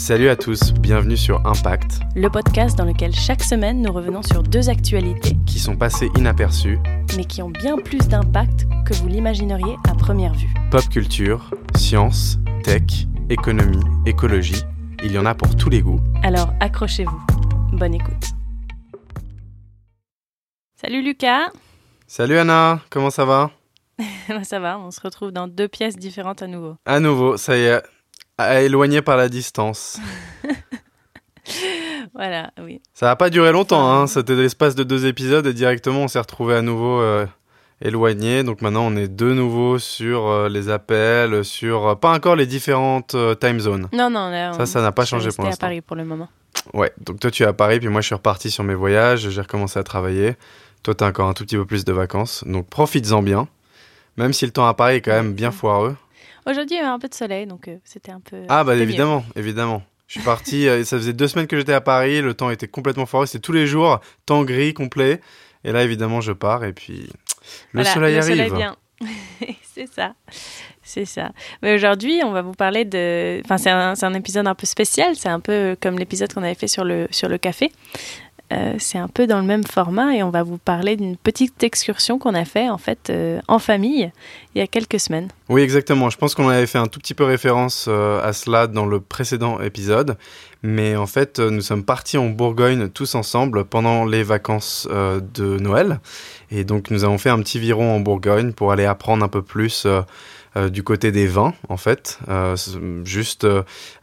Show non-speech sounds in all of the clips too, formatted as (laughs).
Salut à tous, bienvenue sur Impact, le podcast dans lequel chaque semaine nous revenons sur deux actualités. Qui sont passées inaperçues, mais qui ont bien plus d'impact que vous l'imagineriez à première vue. Pop culture, science, tech, économie, écologie, il y en a pour tous les goûts. Alors accrochez-vous, bonne écoute. Salut Lucas. Salut Anna, comment ça va? (laughs) Ça va, on se retrouve dans deux pièces différentes à nouveau. À nouveau, ça y est, éloigné par la distance. (laughs) voilà, oui. Ça n'a pas duré longtemps, hein. c'était l'espace de deux épisodes et directement on s'est retrouvé à nouveau euh, éloigné. Donc maintenant on est de nouveau sur euh, les appels, sur euh, pas encore les différentes time zones. Non, non, là, ça, ça n'a pas changé pour l'instant. à Paris pour le moment. Ouais, donc toi tu es à Paris, puis moi je suis reparti sur mes voyages, j'ai recommencé à travailler. Toi tu as encore un tout petit peu plus de vacances, donc profites-en bien. Même si le temps à Paris est quand même bien foireux. Aujourd'hui, il y avait un peu de soleil, donc euh, c'était un peu. Ah, bah évidemment, évidemment. Je suis parti, euh, ça faisait deux semaines que j'étais à Paris, le temps était complètement foireux, c'était tous les jours, temps gris complet. Et là, évidemment, je pars et puis le soleil arrive. Le soleil vient. (laughs) c'est ça. C'est ça. Mais aujourd'hui, on va vous parler de. Enfin, c'est un, un, épisode un peu spécial. C'est un peu comme l'épisode qu'on avait fait sur le, sur le café. Euh, c'est un peu dans le même format et on va vous parler d'une petite excursion qu'on a fait en fait euh, en famille il y a quelques semaines. Oui, exactement. Je pense qu'on avait fait un tout petit peu référence euh, à cela dans le précédent épisode, mais en fait, nous sommes partis en Bourgogne tous ensemble pendant les vacances de Noël et donc nous avons fait un petit viron en Bourgogne pour aller apprendre un peu plus du côté des vins, en fait. Euh, juste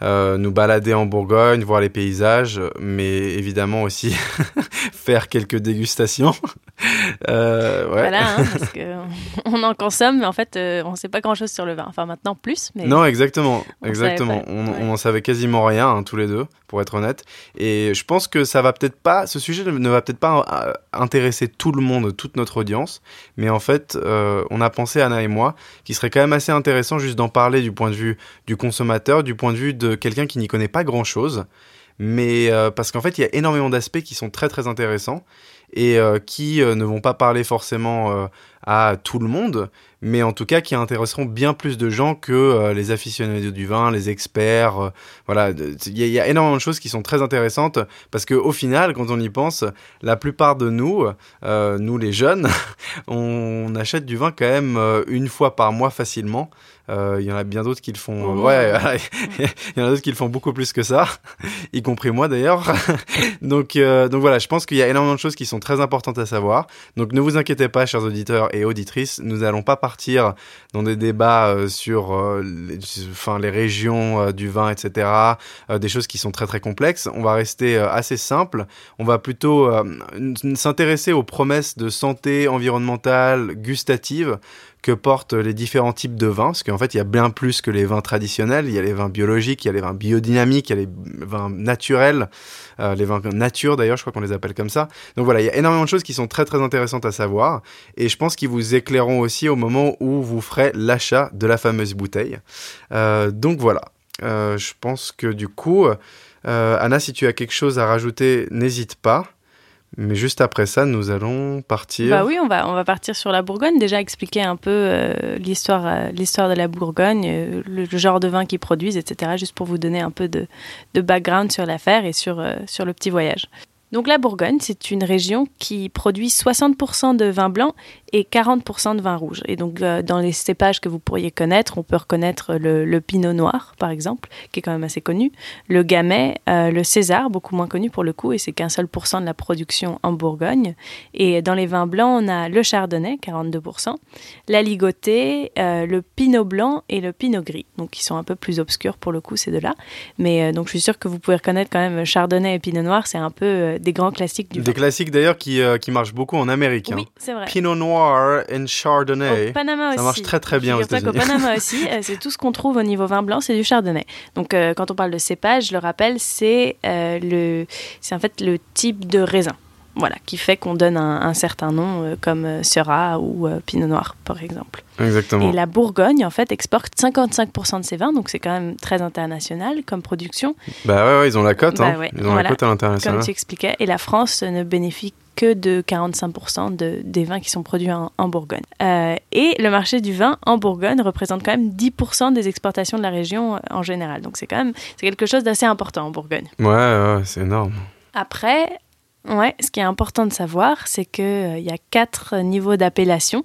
euh, nous balader en Bourgogne, voir les paysages, mais évidemment aussi (laughs) faire quelques dégustations. (laughs) ouais. Voilà, hein, parce (laughs) qu'on en consomme, mais en fait, on ne sait pas grand-chose sur le vin. Enfin, maintenant plus. Mais non, exactement. On exactement. On, en savait quasiment rien, hein, tous les deux, pour être honnête. Et je pense que ça va peut-être pas, ce sujet ne va peut-être pas intéresser tout le monde, toute notre audience, mais en fait, on a pensé, Anna et moi, qu'il serait quand même assez intéressant juste d'en parler du point de vue du consommateur, du point de vue de quelqu'un qui n'y connaît pas grand-chose. Mais euh, parce qu'en fait, il y a énormément d'aspects qui sont très très intéressants et euh, qui euh, ne vont pas parler forcément à tout le monde, mais en tout cas qui intéresseront bien plus de gens que euh, les aficionados du vin, les experts. Euh, voilà, il y, a énormément de choses qui sont très intéressantes parce que au final, quand on y pense, la plupart de nous, euh, nous les jeunes, (laughs) on achète du vin quand même une fois par mois facilement. Il y en a bien d'autres qui le font. ouais, il (laughs) y en a d'autres qui le font beaucoup plus que ça, (laughs) y compris moi d'ailleurs. (laughs) donc, donc voilà, je pense qu'il y a énormément de choses qui sont très importantes à savoir. Donc ne vous inquiétez pas, chers auditeurs et auditrices, nous n'allons pas partir dans des débats euh, sur euh, les, enfin, les régions euh, du vin, etc., des choses qui sont très très complexes. On va rester assez simple. On va plutôt s'intéresser aux promesses de santé environnementale, gustative que portent les différents types de vins, parce qu'en fait, il y a bien plus que les vins traditionnels. Il y a les vins biologiques, il y a les vins biodynamiques, il y a les vins naturels, euh, les vins nature d'ailleurs, je crois qu'on les appelle comme ça. Donc voilà, il y a énormément de choses qui sont très très intéressantes à savoir, et je pense qu'ils vous éclaireront aussi au moment où vous ferez l'achat de la fameuse bouteille. Euh, donc voilà, euh, je pense que du coup, Anna, si tu as quelque chose à rajouter, n'hésite pas. Mais juste après ça, nous allons partir. Bah oui, on va, on va partir sur la Bourgogne. Déjà expliquer un peu euh, l'histoire, euh, l'histoire de la Bourgogne, euh, le, genre de vin qu'ils produisent, etc. Juste pour vous donner un peu de, de background sur l'affaire et sur, sur le petit voyage. Donc la Bourgogne, c'est une région qui produit 60% de vin blanc et 40% de vin rouge. Et donc, euh, dans les cépages que vous pourriez connaître, on peut reconnaître le, Pinot Noir, par exemple, qui est quand même assez connu, le Gamay, euh, le César, beaucoup moins connu pour le coup, et c'est qu'un seul pour cent de la production en Bourgogne. Et dans les vins blancs, on a le Chardonnay, 42%, la Ligotée, euh, le Pinot Blanc et le Pinot Gris, donc qui sont un peu plus obscurs pour le coup, ces deux-là. Mais donc, je suis sûre que vous pouvez reconnaître quand même Chardonnay et Pinot Noir, c'est un peu des grands classiques du vin. Des classiques d'ailleurs qui, qui marchent beaucoup en Amérique. Oui, hein. c'est vrai. Pinot Noir et Chardonnay. Au Panama ça marche très très bien aux États-Unis. Au Panama aussi, euh, c'est tout ce qu'on trouve au niveau vin blanc, c'est du Chardonnay. Donc euh, quand on parle de cépage, je le rappelle, c'est euh, le, c'est en fait le type de raisin. Voilà, qui fait qu'on donne un, certain nom comme Syrah ou Pinot Noir, par exemple. Exactement. Et la Bourgogne, en fait, exporte 55% de ses vins, donc c'est quand même très international comme production. Bah ouais, ils ont la cote, bah hein. ils ont la cote à l'international. Comme tu expliquais, et la France ne bénéficie que de 45% de, des vins qui sont produits en, Bourgogne. Euh, et le marché du vin en Bourgogne représente quand même 10% des exportations de la région euh, en général. Donc c'est quand même c'est quelque chose d'assez important en Bourgogne. Ouais, c'est énorme. Après, ouais, ce qui est important de savoir, c'est qu'il y a quatre niveaux d'appellation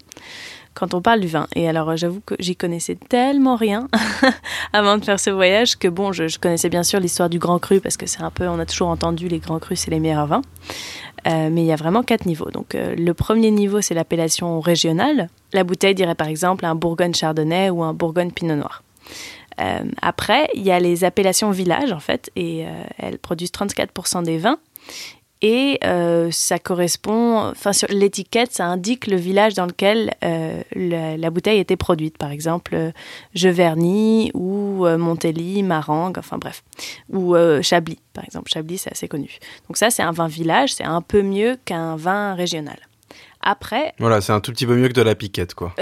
quand on parle du vin. Et alors, j'avoue que j'y connaissais tellement rien (laughs) avant de faire ce voyage que bon, je, connaissais bien sûr l'histoire du Grand Cru parce que c'est un peu, on a toujours entendu les Grands Crus, c'est les meilleurs vins. Euh, mais il y a vraiment quatre niveaux. Donc, euh, le premier niveau, c'est l'appellation régionale. La bouteille dirait par exemple un Bourgogne Chardonnay ou un Bourgogne Pinot Noir. Euh, après, il y a les appellations village en fait, et elles produisent 34% des vins. Et euh, ça correspond, enfin sur l'étiquette, ça indique le village dans lequel euh, la, bouteille était produite. Par exemple, euh, Jeverny ou Montelly, Marangue, enfin bref. Ou Chablis, par exemple. Chablis, c'est assez connu. Donc ça, c'est un vin village, c'est un peu mieux qu'un vin régional. Après. Voilà, c'est un tout petit peu mieux que de la piquette, quoi.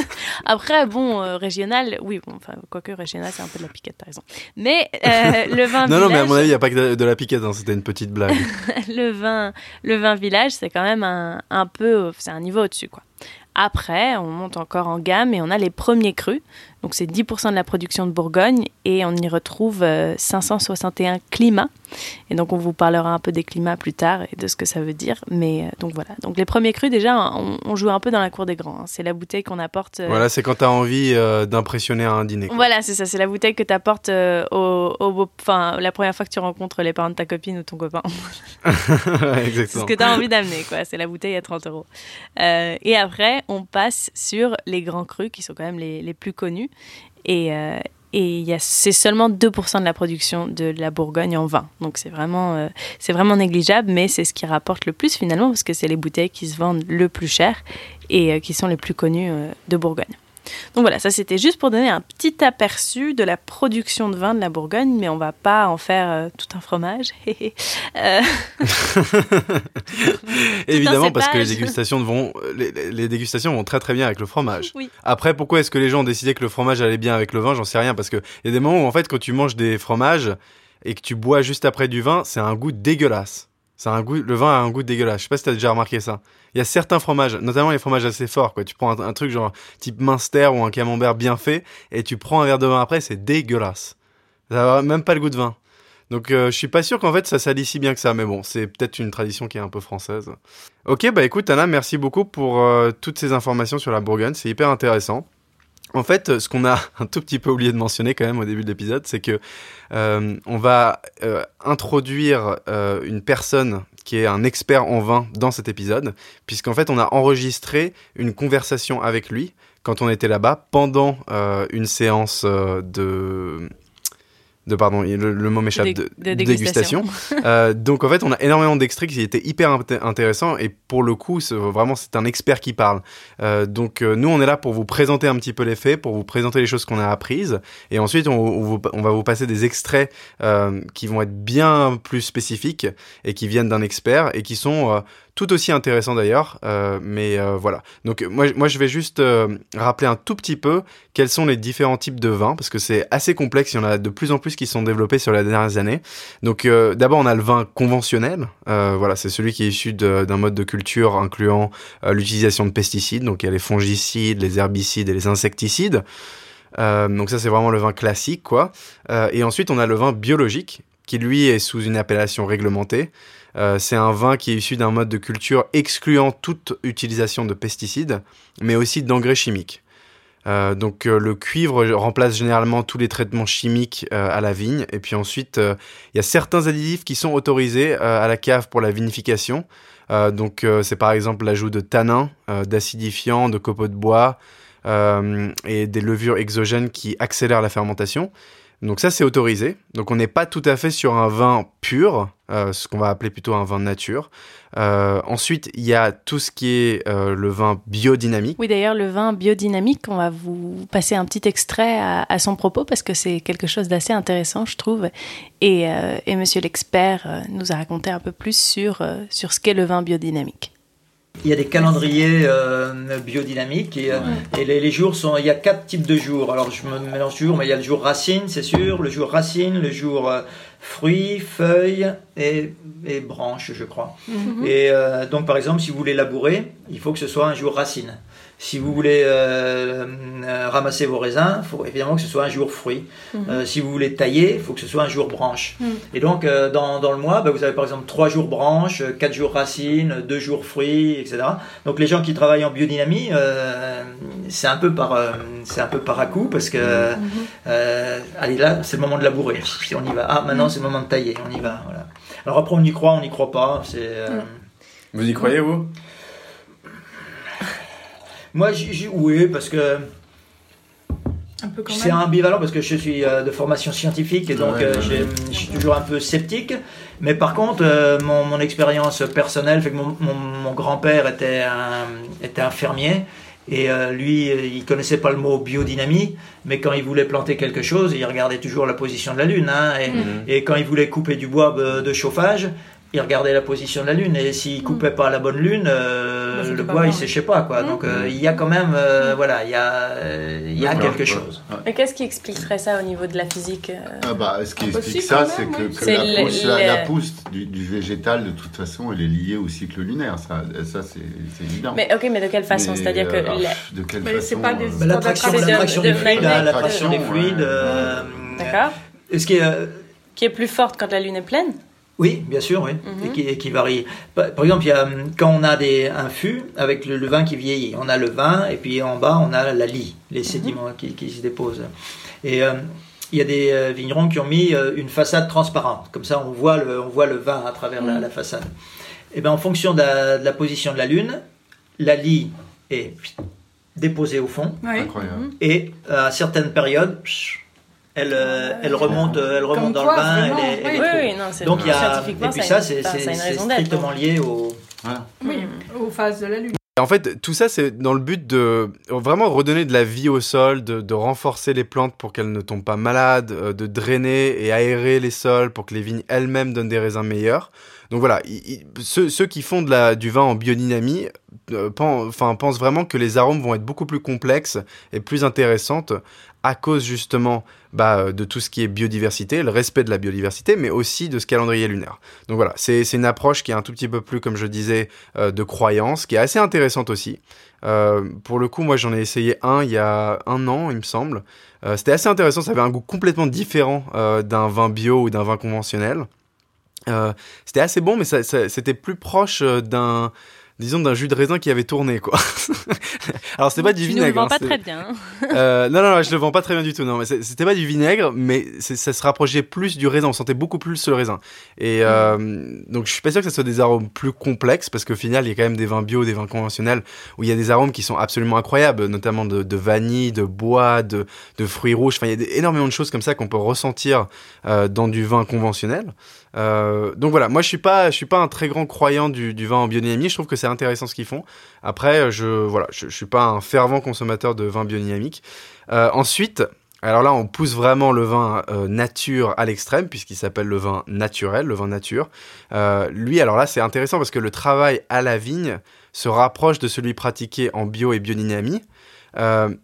(laughs) Après, bon, euh, régional, oui, bon, enfin, quoique régional, c'est un peu de la piquette, par exemple. Mais euh, (laughs) le vin non, village. Non, mais à mon avis, il n'y a pas que de, la piquette, hein, c'était une petite blague. (laughs) le, vin, le vin village, c'est quand même un, un peu. C'est un niveau au-dessus, quoi. Après, on monte encore en gamme et on a les premiers crus. Donc c'est 10% de la production de Bourgogne et on y retrouve 561 euh, climats. Et donc on vous parlera un peu des climats plus tard et de ce que ça veut dire. Mais euh, donc voilà. Donc les premiers crus déjà, on, joue un peu dans la cour des grands. Hein. C'est la bouteille qu'on apporte. Euh, voilà, c'est quand tu as envie d'impressionner à un dîner. Voilà, c'est ça. C'est la bouteille que tu apportes au, enfin, la première fois que tu rencontres les parents de ta copine ou ton copain. (laughs) c'est ce que tu as envie d'amener, quoi. C'est la bouteille à 30 euros. et après, on passe sur les grands crus qui sont quand même les, les plus connus. Et, euh, et c'est seulement 2% de la production de la Bourgogne en vin. Donc c'est vraiment, euh, vraiment négligeable, mais c'est ce qui rapporte le plus finalement, parce que c'est les bouteilles qui se vendent le plus cher et euh, qui sont les plus connues de Bourgogne. Donc voilà, ça c'était juste pour donner un petit aperçu de la production de vin de la Bourgogne, mais on va pas en faire euh, tout un fromage. (laughs) Euh, (laughs) Évidemment, parce que les dégustations, vont, les, dégustations vont très très bien avec le fromage. Après, pourquoi est-ce que les gens ont décidé que le fromage allait bien avec le vin? J'en sais rien, parce qu'il y a des moments où en fait, quand tu manges des fromages et que tu bois juste après du vin, c'est un goût dégueulasse. Un goût, le vin a un goût dégueulasse. Je sais pas si tu as déjà remarqué ça. Il y a certains fromages, notamment les fromages assez forts, quoi. Tu prends un, truc genre type Minster ou un camembert bien fait et tu prends un verre de vin après, c'est dégueulasse. Ça n'a même pas le goût de vin. Donc euh, je suis pas sûr qu'en fait ça s'allie si bien que ça, mais bon, c'est peut-être une tradition qui est un peu française. Ok, bah écoute Anna, merci beaucoup pour euh, toutes ces informations sur la Bourgogne, c'est hyper intéressant. En fait, ce qu'on a (laughs) un tout petit peu oublié de mentionner quand même au début de l'épisode, c'est que euh, on va euh, introduire euh, une personne qui est un expert en vin dans cet épisode, puisqu'en fait on a enregistré une conversation avec lui quand on était là-bas pendant une séance de de pardon, le, mot m'échappe, de, dégustation. (laughs) euh, donc en fait, on a énormément d'extraits qui étaient hyper intéressants et pour le coup, vraiment c'est un expert qui parle. Euh, donc euh, nous, on est là pour vous présenter un petit peu les faits, pour vous présenter les choses qu'on a apprises et ensuite on, on, va vous passer des extraits euh, qui vont être bien plus spécifiques et qui viennent d'un expert et qui sont euh, tout aussi intéressant d'ailleurs, euh, mais euh, voilà. Donc moi, moi je vais juste euh, rappeler un tout petit peu quels sont les différents types de vins, parce que c'est assez complexe, il y en a de plus en plus qui sont développés sur les dernières années. Donc d'abord on a le vin conventionnel, voilà, c'est celui qui est issu d'un mode de culture incluant l'utilisation de pesticides, donc il y a les fongicides, les herbicides et les insecticides. donc ça c'est vraiment le vin classique quoi. et ensuite on a le vin biologique qui lui est sous une appellation réglementée. Euh, c'est un vin qui est issu d'un mode de culture excluant toute utilisation de pesticides, mais aussi d'engrais chimiques. Euh, donc euh, le cuivre remplace généralement tous les traitements chimiques à la vigne. Et puis ensuite, il y a certains additifs qui sont autorisés à la cave pour la vinification. donc c'est par exemple l'ajout de tanins, d'acidifiants, de copeaux de bois et des levures exogènes qui accélèrent la fermentation. Donc ça, c'est autorisé. Donc on n'est pas tout à fait sur un vin pur, euh, ce qu'on va appeler plutôt un vin de nature. Euh, ensuite, il y a tout ce qui est euh, le vin biodynamique. Oui, d'ailleurs, le vin biodynamique, on va vous passer un petit extrait à, son propos parce que c'est quelque chose d'assez intéressant, je trouve. Et, et monsieur l'expert nous a raconté un peu plus sur, sur ce qu'est le vin biodynamique. Il y a des calendriers euh, biodynamiques et, et les, jours sont. Il y a quatre types de jours. Alors je me mélange toujours, mais il y a le jour racine, c'est sûr, le jour racine, le jour fruits, feuilles et, et, branches, je crois. Mhm. Et donc par exemple, si vous voulez labourer, il faut que ce soit un jour racine. Si vous voulez euh, euh, ramasser vos raisins, il faut évidemment que ce soit un jour fruit. Mhm. Euh, si vous voulez tailler, il faut que ce soit un jour branche. Mhm. Et donc, dans, dans, le mois, bah, vous avez par exemple trois jours branches, quatre jours racines, deux jours fruits, etc. Donc, les gens qui travaillent en biodynamie, c'est un peu par c'est un peu par à coup parce que mhm. allez là, c'est le moment de labourer. (laughs) On y va. Ah, maintenant c'est le moment de tailler. On y va. Voilà. Alors après, on y croit, on n'y croit pas. C'est vous y croyez vous? Moi, oui, parce que c'est ambivalent parce que je suis euh, de formation scientifique et donc euh, je suis toujours un peu sceptique. Mais par contre, euh, mon, expérience personnelle fait que mon, grand-père était un, était un fermier. Et lui, il connaissait pas le mot biodynamie, mais quand il voulait planter quelque chose, il regardait toujours la position de la lune. Hein, et, mm. et, quand il voulait couper du bois de chauffage, il regardait la position de la lune et s'il coupait pas la bonne lune, euh, le bois il séchait pas quoi. Donc euh, il y a quand même euh, voilà il y a il y a quelque chose. Et qu'est-ce qui expliquerait ça au niveau de la physique ah bah, ce qui explique ça c'est que, la, pousse, du, végétal de toute façon elle est liée au cycle lunaire. Ça ça c'est évident. Mais ok mais de quelle façon? C'est-à-dire que de quelle façon pas des l'attraction des fluides l'attraction des fluides. D'accord. Ce qui est qui est plus forte quand la lune est pleine? Oui, bien sûr, oui, et, mhm. qui, varie. Par, exemple, il y a, quand on a des, un fût avec le, vin qui vieillit, on a le vin et puis en bas on a la lie, les mhm. sédiments qui, qui, se déposent. Et euh, il y a des euh, vignerons qui ont mis euh, une façade transparente, comme ça on voit le, on voit le vin à travers la, mhm. façade. Et bien en fonction de la, position de la lune, la lie est déposée au fond, Incroyable. et à certaines périodes, elle, euh, elle remonte, elle remonte dans le bain. Elle est, oui, oui, non, Donc il y a, et puis ça, c'est strictement lié au, oui, aux phases de la lune. En fait, tout ça, c'est dans le but de vraiment redonner de la vie au sol, de, de renforcer les plantes pour qu'elles ne tombent pas malades, euh, de drainer et aérer les sols pour que les vignes elles-mêmes donnent des raisins meilleurs. Donc voilà, ceux, ceux, qui font de la, du vin en biodynamie euh, enfin, pensent vraiment que les arômes vont être beaucoup plus complexes et plus intéressantes à cause justement bah, de tout ce qui est biodiversité, le respect de la biodiversité, mais aussi de ce calendrier lunaire. Donc voilà, c'est une approche qui est un tout petit peu plus, comme je disais, euh, de croyance, qui est assez intéressante aussi. Euh, pour le coup, moi j'en ai essayé un il y a un an, il me semble. Euh, c'était assez intéressant, ça avait un goût complètement différent d'un vin bio ou d'un vin conventionnel. c'était assez bon, mais c'était plus proche d'un disons d'un jus de raisin qui avait tourné quoi. (laughs) Alors c'était pas du vinaigre. Tu le vends hein, pas très bien. (laughs) Euh, non, non non je le vends pas très bien du tout non mais c'était pas du vinaigre mais ça se rapprochait plus du raisin on sentait beaucoup plus le raisin et euh, donc je suis pas sûr que ça soit des arômes plus complexes parce qu'au final il y a quand même des vins bio des vins conventionnels où il y a des arômes qui sont absolument incroyables notamment de, de vanille de bois de, de fruits rouges enfin il y a énormément de choses comme ça qu'on peut ressentir euh, dans du vin conventionnel euh, donc voilà, moi je suis pas, je suis pas un très grand croyant du, vin en biodynamie. Je trouve que c'est intéressant ce qu'ils font. Après, je voilà, je, suis pas un fervent consommateur de vin biodynamique. Euh, ensuite, alors là, on pousse vraiment le vin euh, nature à l'extrême puisqu'il s'appelle le vin naturel, le vin nature. lui, alors là, c'est intéressant parce que le travail à la vigne se rapproche de celui pratiqué en bio et biodynamie.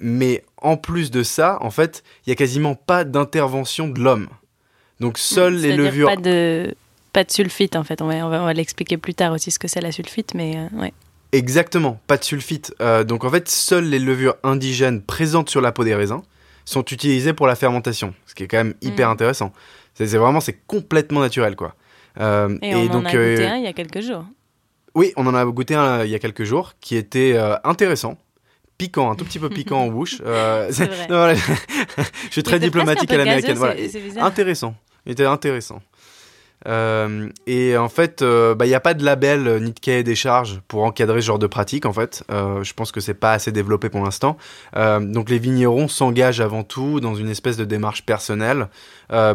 mais en plus de ça, en fait, il y a quasiment pas d'intervention de l'homme. Donc seules les levures. Pas de, pas de sulfite en fait. On va, on va, l'expliquer plus tard aussi ce que c'est la sulfite, mais euh, ouais. Exactement, pas de sulfite. Euh, donc en fait, seules les levures indigènes présentes sur la peau des raisins sont utilisées pour la fermentation, ce qui est quand même hyper mm. intéressant. C'est vraiment, c'est complètement naturel quoi. Euh, et, on donc, en a goûté un il y a quelques jours. Oui, on en a goûté un il y a quelques jours qui était intéressant piquant, un tout petit peu piquant en (laughs) bouche. (laughs) (laughs) je suis très diplomatique à l'américaine. Voilà. Intéressant. Était intéressant. Euh, et en fait, il euh, n'y bah, a pas de label euh, ni de cahier des charges pour encadrer ce genre de pratique. En fait, je pense que c'est pas assez développé pour l'instant. donc les vignerons s'engagent avant tout dans une espèce de démarche personnelle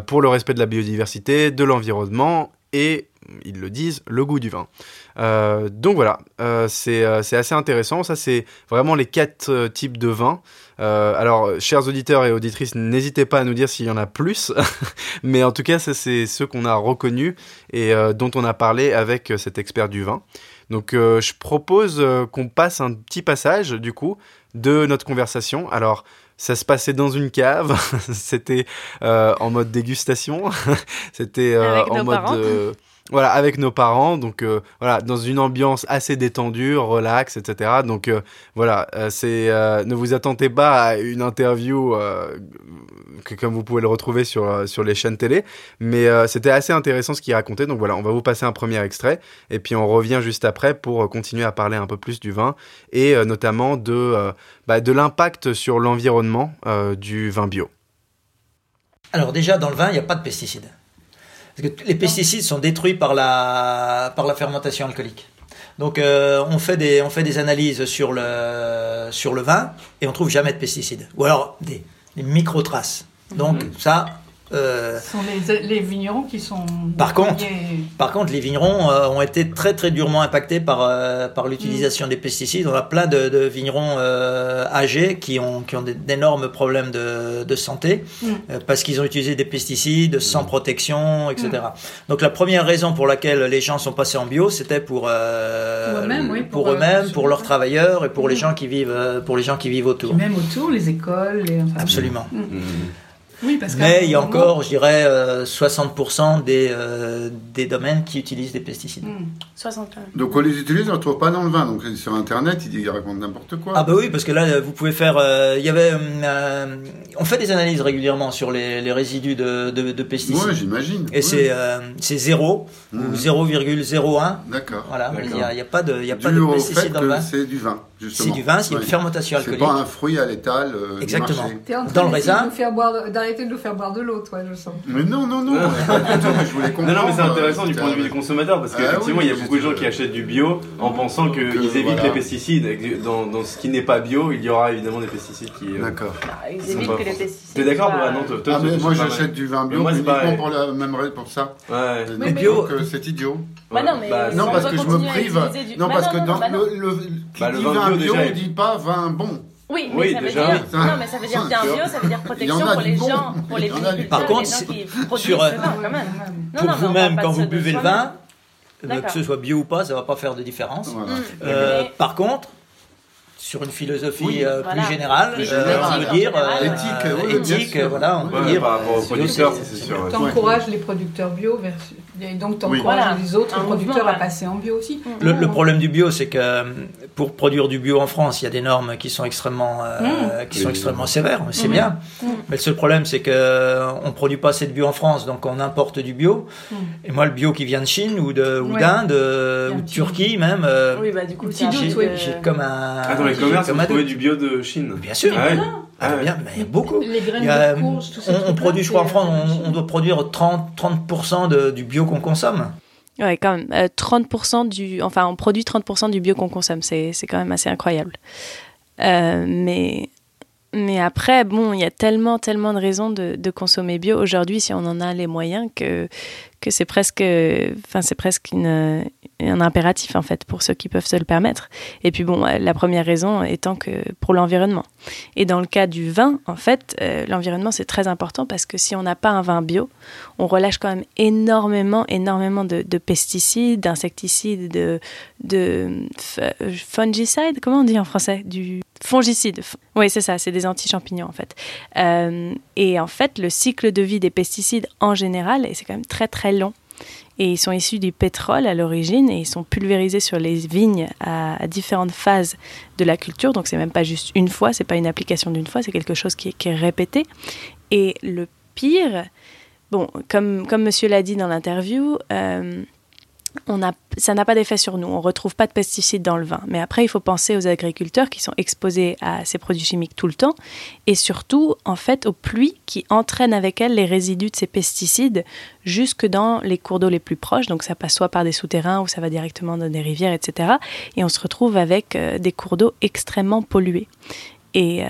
pour le respect de la biodiversité, de l'environnement et ils le disent, le goût du vin. Euh, donc voilà, euh, c'est assez intéressant. Ça, c'est vraiment les quatre types de vins. alors, chers auditeurs et auditrices, n'hésitez pas à nous dire s'il y en a plus. (laughs) Mais en tout cas, c'est ceux qu'on a reconnus et dont on a parlé avec cet expert du vin. Donc, je propose qu'on passe un petit passage, du coup, de notre conversation. Alors, ça se passait dans une cave, (laughs) c'était euh, en mode dégustation, (laughs) c'était euh, en mode voilà, avec nos parents, donc euh, voilà, dans une ambiance assez détendue, relax, etc. Donc euh, voilà, euh, ne vous attendez pas à une interview que comme vous pouvez le retrouver sur sur les chaînes télé, mais c'était assez intéressant ce qu'il racontait. Donc voilà, on va vous passer un premier extrait et puis on revient juste après pour continuer à parler un peu plus du vin et notamment de bah, de l'impact sur l'environnement du vin bio. Alors déjà dans le vin, il n'y a pas de pesticides. Parce que les pesticides sont détruits par la, par la fermentation alcoolique. Donc euh, on, fait des, on fait des analyses sur le, sur le vin et on trouve jamais de pesticides. Ou alors des, des micro-traces. Donc mhm. ça, euh, Ce sont les, vignerons qui sont. Par contre, par contre, les vignerons euh, ont été très très durement impactés par euh, par l'utilisation mm. des pesticides. On a plein de, de vignerons âgés qui ont qui ont d'énormes problèmes de, de santé mm. parce qu'ils ont utilisé des pesticides sans mm. protection, etc. Donc la première raison pour laquelle les gens sont passés en bio, c'était pour pour eux-mêmes, oui, pour, eux-mêmes, pour leurs travailleurs et pour les gens qui vivent pour les gens qui vivent autour. même autour, les écoles. Les... Absolument. Mais il y a encore, je dirais, 60% euh, des, euh, des domaines qui utilisent des pesticides. 60 hmm. Donc on les utilise, on ne trouve pas dans le vin. Donc sur Internet, ils racontent n'importe quoi. Ah bah oui, parce que là, vous pouvez faire... Euh, il y avait... on fait des analyses régulièrement sur les, les résidus de, de, pesticides. Oui, j'imagine. Et c'est c'est 0 ou 0,01. Hmm. D'accord. Voilà, il n'y a, a, pas de, y a pas de pesticides dans le vin. C'est du vin. C'est du vin, c'est une fermentation alcoolique. C'est pas un fruit à l'étal. Euh, Exactement. Dans le raisin. D'arrêter de nous faire boire de l'eau, toi, je sens. Mais non, non, non. je voulais comprendre. Non, non, mais c'est intéressant du point de vue du consommateur parce ah qu'effectivement, il y a beaucoup de gens qui achètent du bio en pensant qu'ils évitent les pesticides. Dans, dans ce qui n'est pas bio, il y aura évidemment des pesticides qui. Euh, d'accord. Ah, ils évitent que les pesticides. T'es d'accord ah, Moi, j'achète du vin bio uniquement pour la même raison pour ça. Ouais. Mais bio, c'est idiot. Bah non, mais bah, non, parce que je me prive. Non, parce que dans le vin bio, il dit pas vin bon. Oui, mais ça veut dire non, mais ça veut dire bien bio, ça veut dire protection pour les gens, pour les Par contre, sur euh, pour vous-même quand vous buvez le vin, euh, que ce soit bio ou pas, ça va pas faire de différence. Euh, par contre, sur une philosophie euh, plus générale, euh, on peut dire euh, éthique, éthique voilà, on peut dire. Par rapport aux producteurs, c'est sûr. T'encourages les producteurs bio versus, et donc t'encourages les autres producteurs à passer en bio aussi. Le, problème du bio, c'est que pour produire du bio en France, il y a des normes qui sont extrêmement, mmh. qui sont extrêmement sévères, c'est mmh. bien. Mmh. Mais le seul problème, c'est que on produit pas assez de bio en France, donc on importe du bio. Et moi, le bio qui vient de Chine ou de ou d'Inde ou de Turquie même, oui, bah, du coup, j'ai comme un les commerces, vous trouvez du bio de Chine Bien sûr. Ah ah, bien, mais il y a beaucoup. Les graines de courge, tout ça. On, produit, je crois, en France, on, doit produire 30, 30 de, du bio qu'on consomme. Ouais, quand même. 30% euh, du, enfin, on produit 30% du bio qu'on consomme. C'est, c'est quand même assez incroyable. Euh, mais, mais après, bon, il y a tellement, tellement de raisons de, de consommer bio aujourd'hui, si on en a les moyens, que, que c'est presque, enfin, c'est presque une, un impératif en fait pour ceux qui peuvent se le permettre. Et puis bon, la première raison étant que pour l'environnement. Et dans le cas du vin, en fait, euh, l'environnement c'est très important parce que si on n'a pas un vin bio, on relâche quand même énormément, énormément de, pesticides, d'insecticides, de, de fungicide, comment on dit en français, du fongicide. Oui, c'est ça, c'est des anti-champignons en fait. Euh, et en fait, le cycle de vie des pesticides en général, et c'est quand même très très long et ils sont issus du pétrole à l'origine et ils sont pulvérisés sur les vignes à, différentes phases de la culture. Donc c'est même pas juste une fois, c'est pas une application d'une fois, c'est quelque chose qui est, répété. Et le pire, bon, comme, monsieur l'a dit dans l'interview, euh, on a, ça n'a pas d'effet sur nous. On ne retrouve pas de pesticides dans le vin. Mais après, il faut penser aux agriculteurs qui sont exposés à ces produits chimiques tout le temps et surtout, en fait, aux pluies qui entraînent avec elles les résidus de ces pesticides jusque dans les cours d'eau les plus proches. Donc, ça passe soit par des souterrains ou ça va directement dans des rivières, etc. Et on se retrouve avec euh, des cours d'eau extrêmement pollués. Et,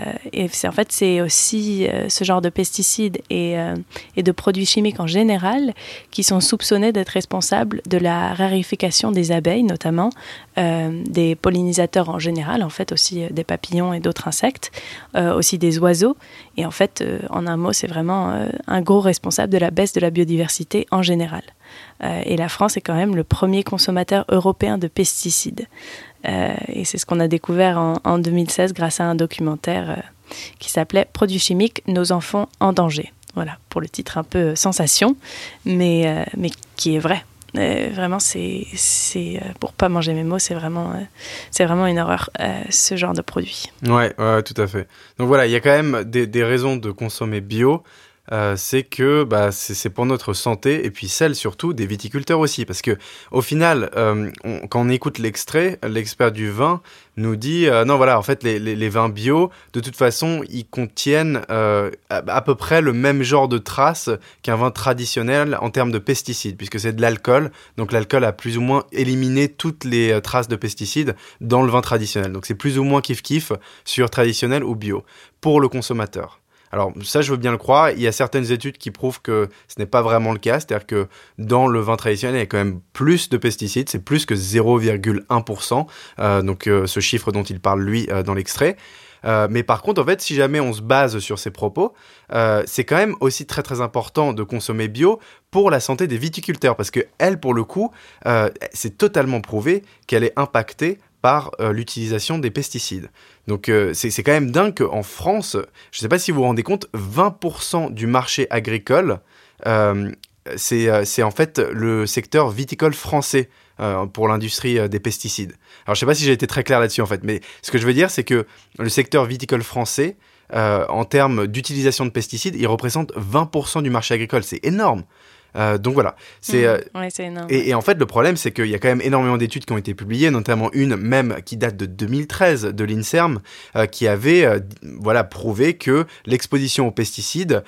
c'est en fait c'est aussi ce genre de pesticides et, et, de produits chimiques en général qui sont soupçonnés d'être responsables de la rarification des abeilles notamment, des pollinisateurs en général, en fait aussi des papillons et d'autres insectes, aussi des oiseaux. Et en fait, en un mot, c'est vraiment un gros responsable de la baisse de la biodiversité en général. Euh, et la France est quand même le premier consommateur européen de pesticides. Euh, et c'est ce qu'on a découvert en, 2016 grâce à un documentaire euh, qui s'appelait Produits chimiques, nos enfants en danger. Voilà, pour le titre un peu sensation, mais, mais qui est vrai. vraiment, c'est, c'est pour pas manger mes mots, c'est vraiment, c'est vraiment une horreur ce genre de produit. Ouais, ouais, tout à fait. Donc voilà, il y a quand même des raisons de consommer bio. Euh, c'est que bah, c'est pour notre santé et puis celle surtout des viticulteurs aussi. Parce que au final, euh, quand on écoute l'extrait, l'expert du vin nous dit euh, non voilà en fait les, les, vins bio de toute façon ils contiennent à, peu près le même genre de traces qu'un vin traditionnel en termes de pesticides puisque c'est de l'alcool donc l'alcool a plus ou moins éliminé toutes les traces de pesticides dans le vin traditionnel donc c'est plus ou moins kiff kiff sur traditionnel ou bio pour le consommateur. Alors ça, je veux bien le croire. Il y a certaines études qui prouvent que ce n'est pas vraiment le cas. C'est-à-dire que dans le vin traditionnel, il y a quand même plus de pesticides. C'est plus que 0,1%. Euh, donc euh, ce chiffre dont il parle, lui, euh, dans l'extrait. mais par contre, en fait, si jamais on se base sur ces propos, c'est quand même aussi très très important de consommer bio pour la santé des viticulteurs, parce que elle, pour le coup, c'est totalement prouvé qu'elle est impactée par l'utilisation des pesticides. Donc euh, c'est quand même dingue qu'en France, je ne sais pas si vous vous rendez compte, 20% du marché agricole, euh, euh, c'est en fait le secteur viticole français pour l'industrie des pesticides. Alors je ne sais pas si j'ai été très clair là-dessus en fait, mais ce que je veux dire c'est que le secteur viticole français, en termes d'utilisation de pesticides, il représente 20% du marché agricole. C'est énorme. Euh, donc voilà. C'est, mmh. euh, énorme. Et, en fait, le problème, c'est qu'il y a quand même énormément d'études qui ont été publiées, notamment une même qui date de 2013 de l'INSERM, euh, qui avait voilà, prouvé que l'exposition aux pesticides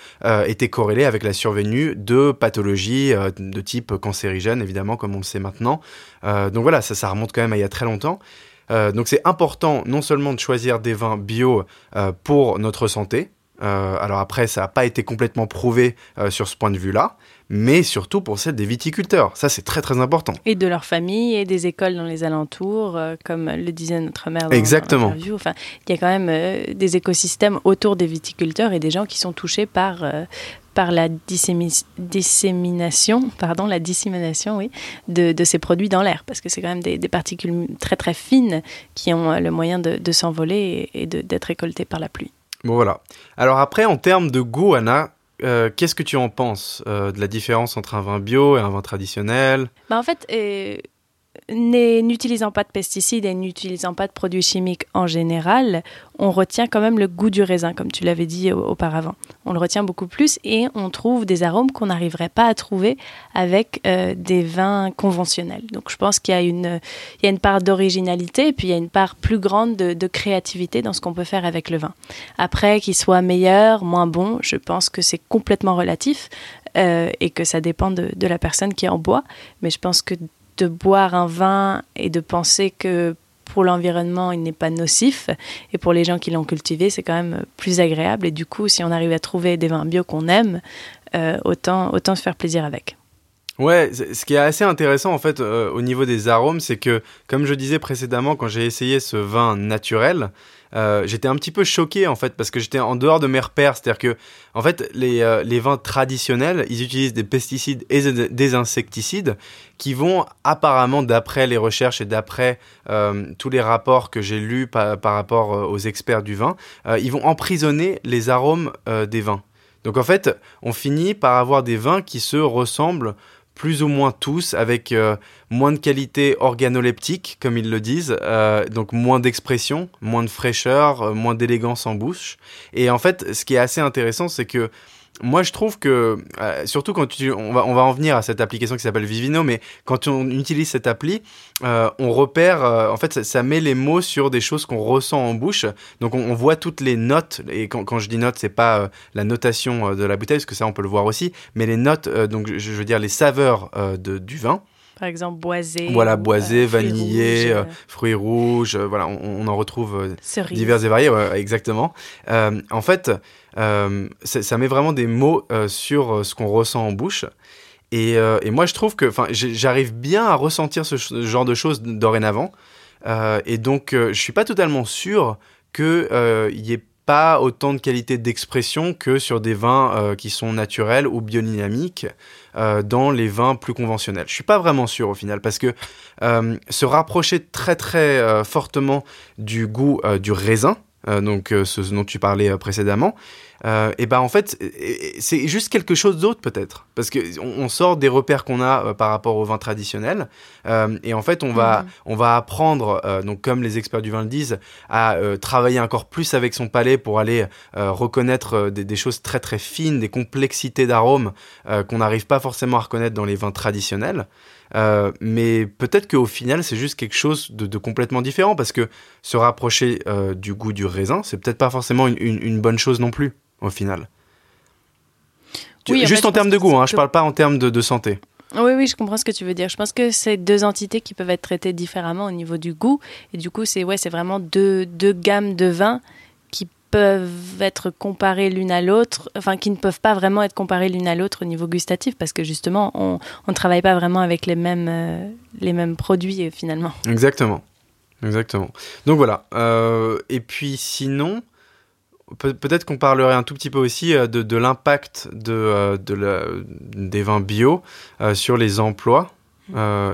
était corrélée avec la survenue de pathologies de type cancérigène, évidemment, comme on le sait maintenant. donc voilà, ça, ça remonte quand même à il y a très longtemps. donc c'est important non seulement de choisir des vins bio pour notre santé, alors après ça n'a pas été complètement prouvé sur ce point de vue-là, mais surtout pour celle des viticulteurs. Ça, c'est très très important. Et de leur famille et des écoles dans les alentours, euh, comme le disait notre mère dans Exactement. Enfin, il y a quand même euh, des écosystèmes autour des viticulteurs et des gens qui sont touchés par, euh, par la dissémination, pardon, la dissémination, oui, de, de ces produits dans l'air, parce que c'est quand même des, particules très très fines qui ont le moyen de, de s'envoler et, et d'être récoltées par la pluie. Bon voilà. Alors après, en termes de goût, Anna, euh, qu'est-ce que tu en penses euh, de la différence entre un vin bio et un vin traditionnel? Bah En fait, n'utilisant pas de pesticides et n'utilisant pas de produits chimiques en général, on retient quand même le goût du raisin, comme tu l'avais dit auparavant. On le retient beaucoup plus et on trouve des arômes qu'on n'arriverait pas à trouver avec euh, des vins conventionnels. Donc je pense qu'il y, a une, part d'originalité et puis il y a une part plus grande de, créativité dans ce qu'on peut faire avec le vin. Après, qu'il soit meilleur, moins bon, je pense que c'est complètement relatif. Euh, et que ça dépend de, de la personne qui en boit. Mais je pense que de boire un vin et de penser que pour l'environnement, il n'est pas nocif. Et pour les gens qui l'ont cultivé, c'est quand même plus agréable. Et du coup, si on arrive à trouver des vins bio qu'on aime, euh, autant, autant se faire plaisir avec. Ouais, ce qui est assez intéressant en fait euh, au niveau des arômes, c'est que comme je disais précédemment, quand j'ai essayé ce vin naturel, euh, j'étais un petit peu choqué en fait parce que j'étais en dehors de mes repères. C'est-à-dire que en fait les, euh, les, vins traditionnels, ils utilisent des pesticides et des insecticides qui vont apparemment, d'après les recherches et d'après euh, tous les rapports que j'ai lus par, par, rapport aux experts du vin, ils vont emprisonner les arômes des vins. Donc en fait, on finit par avoir des vins qui se ressemblent plus ou moins tous, avec euh, moins de qualité organoleptique, comme ils le disent, euh, donc moins d'expression, moins de fraîcheur, euh, moins d'élégance en bouche. Et en fait, ce qui est assez intéressant, c'est que moi, je trouve que, euh, surtout quand tu, on va, on va en venir à cette application qui s'appelle Vivino, mais quand on utilise cette appli, euh, on repère, euh, en fait, ça, met les mots sur des choses qu'on ressent en bouche. Donc, on, voit toutes les notes. Et quand, je dis notes, c'est pas la notation de la bouteille, parce que ça, on peut le voir aussi, mais les notes, donc je, veux dire les saveurs de, du vin. Par exemple, boisé. Voilà, boisé, vanillé, fruits rouges, voilà, on, en retrouve divers et variés, exactement. en fait, ça met vraiment des mots sur ce qu'on ressent en bouche. Et, et, moi, je trouve que j'arrive bien à ressentir ce, genre de choses dorénavant. et donc, je suis pas totalement sûr qu'il y ait pas autant de qualité d'expression que sur des vins euh, qui sont naturels ou biodynamiques euh, dans les vins plus conventionnels. Je suis pas vraiment sûr au final parce que euh, se rapprocher très très fortement du goût du raisin, donc ce dont tu parlais précédemment, euh, et ben en fait c'est juste quelque chose d'autre peut-être. Parce que on, sort des repères qu'on a euh, par rapport au vin traditionnel. Euh, et en fait on va mm. on va apprendre donc comme les experts du vin le disent à travailler encore plus avec son palais pour aller reconnaître des, choses très très fines des complexités d'arômes qu'on n'arrive pas forcément à reconnaître dans les vins traditionnels. Mais peut-être qu'au final, c'est juste quelque chose de, complètement différent parce que se rapprocher du goût du raisin, c'est peut-être pas forcément une, bonne chose non plus au final. Juste en, termes de goût, hein, je parle pas en termes de, santé. Oui, oui, je comprends ce que tu veux dire. Je pense que c'est deux entités qui peuvent être traitées différemment au niveau du goût. Et du coup, c'est ouais, vraiment deux, deux gammes de vins qui peuvent être comparées l'une à l'autre, enfin qui ne peuvent pas vraiment être comparées l'une à l'autre au niveau gustatif, parce que justement, on ne travaille pas vraiment avec les mêmes, euh, les mêmes produits euh, finalement. Exactement. Exactement. Donc voilà. Euh, et puis sinon, peut-être qu'on parlerait un tout petit peu aussi euh, de, l'impact de, euh, des vins bio euh, sur les emplois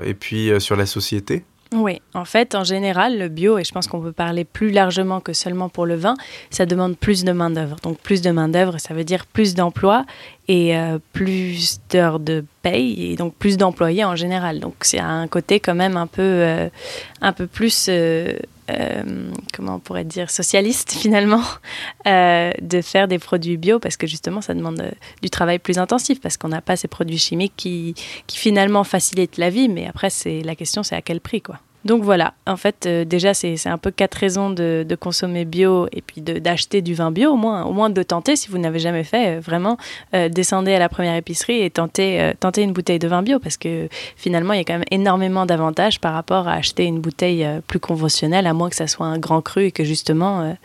et puis sur la société. Oui, en fait, en général, le bio, et je pense qu'on peut parler plus largement que seulement pour le vin, ça demande plus de main-d'œuvre. Donc, plus de main-d'œuvre, ça veut dire plus d'emplois et plus d'heures de paye et donc plus d'employés en général. Donc, c'est un côté quand même un peu, un peu plus comment on pourrait dire, socialiste (laughs) finalement, euh, de faire des produits bio parce que justement ça demande euh, du travail plus intensif parce qu'on n'a pas ces produits chimiques qui, qui finalement facilitent la vie, mais après c'est la question c'est à quel prix quoi. Donc voilà, en fait, euh, déjà, c'est un peu quatre raisons de, consommer bio et puis d'acheter du vin bio, au moins, au moins de tenter, si vous n'avez jamais fait, euh, vraiment, euh, descendez à la première épicerie et tentez, tentez une bouteille de vin bio parce que finalement, il y a quand même énormément d'avantages par rapport à acheter une bouteille plus conventionnelle, à moins que ça soit un grand cru et que justement,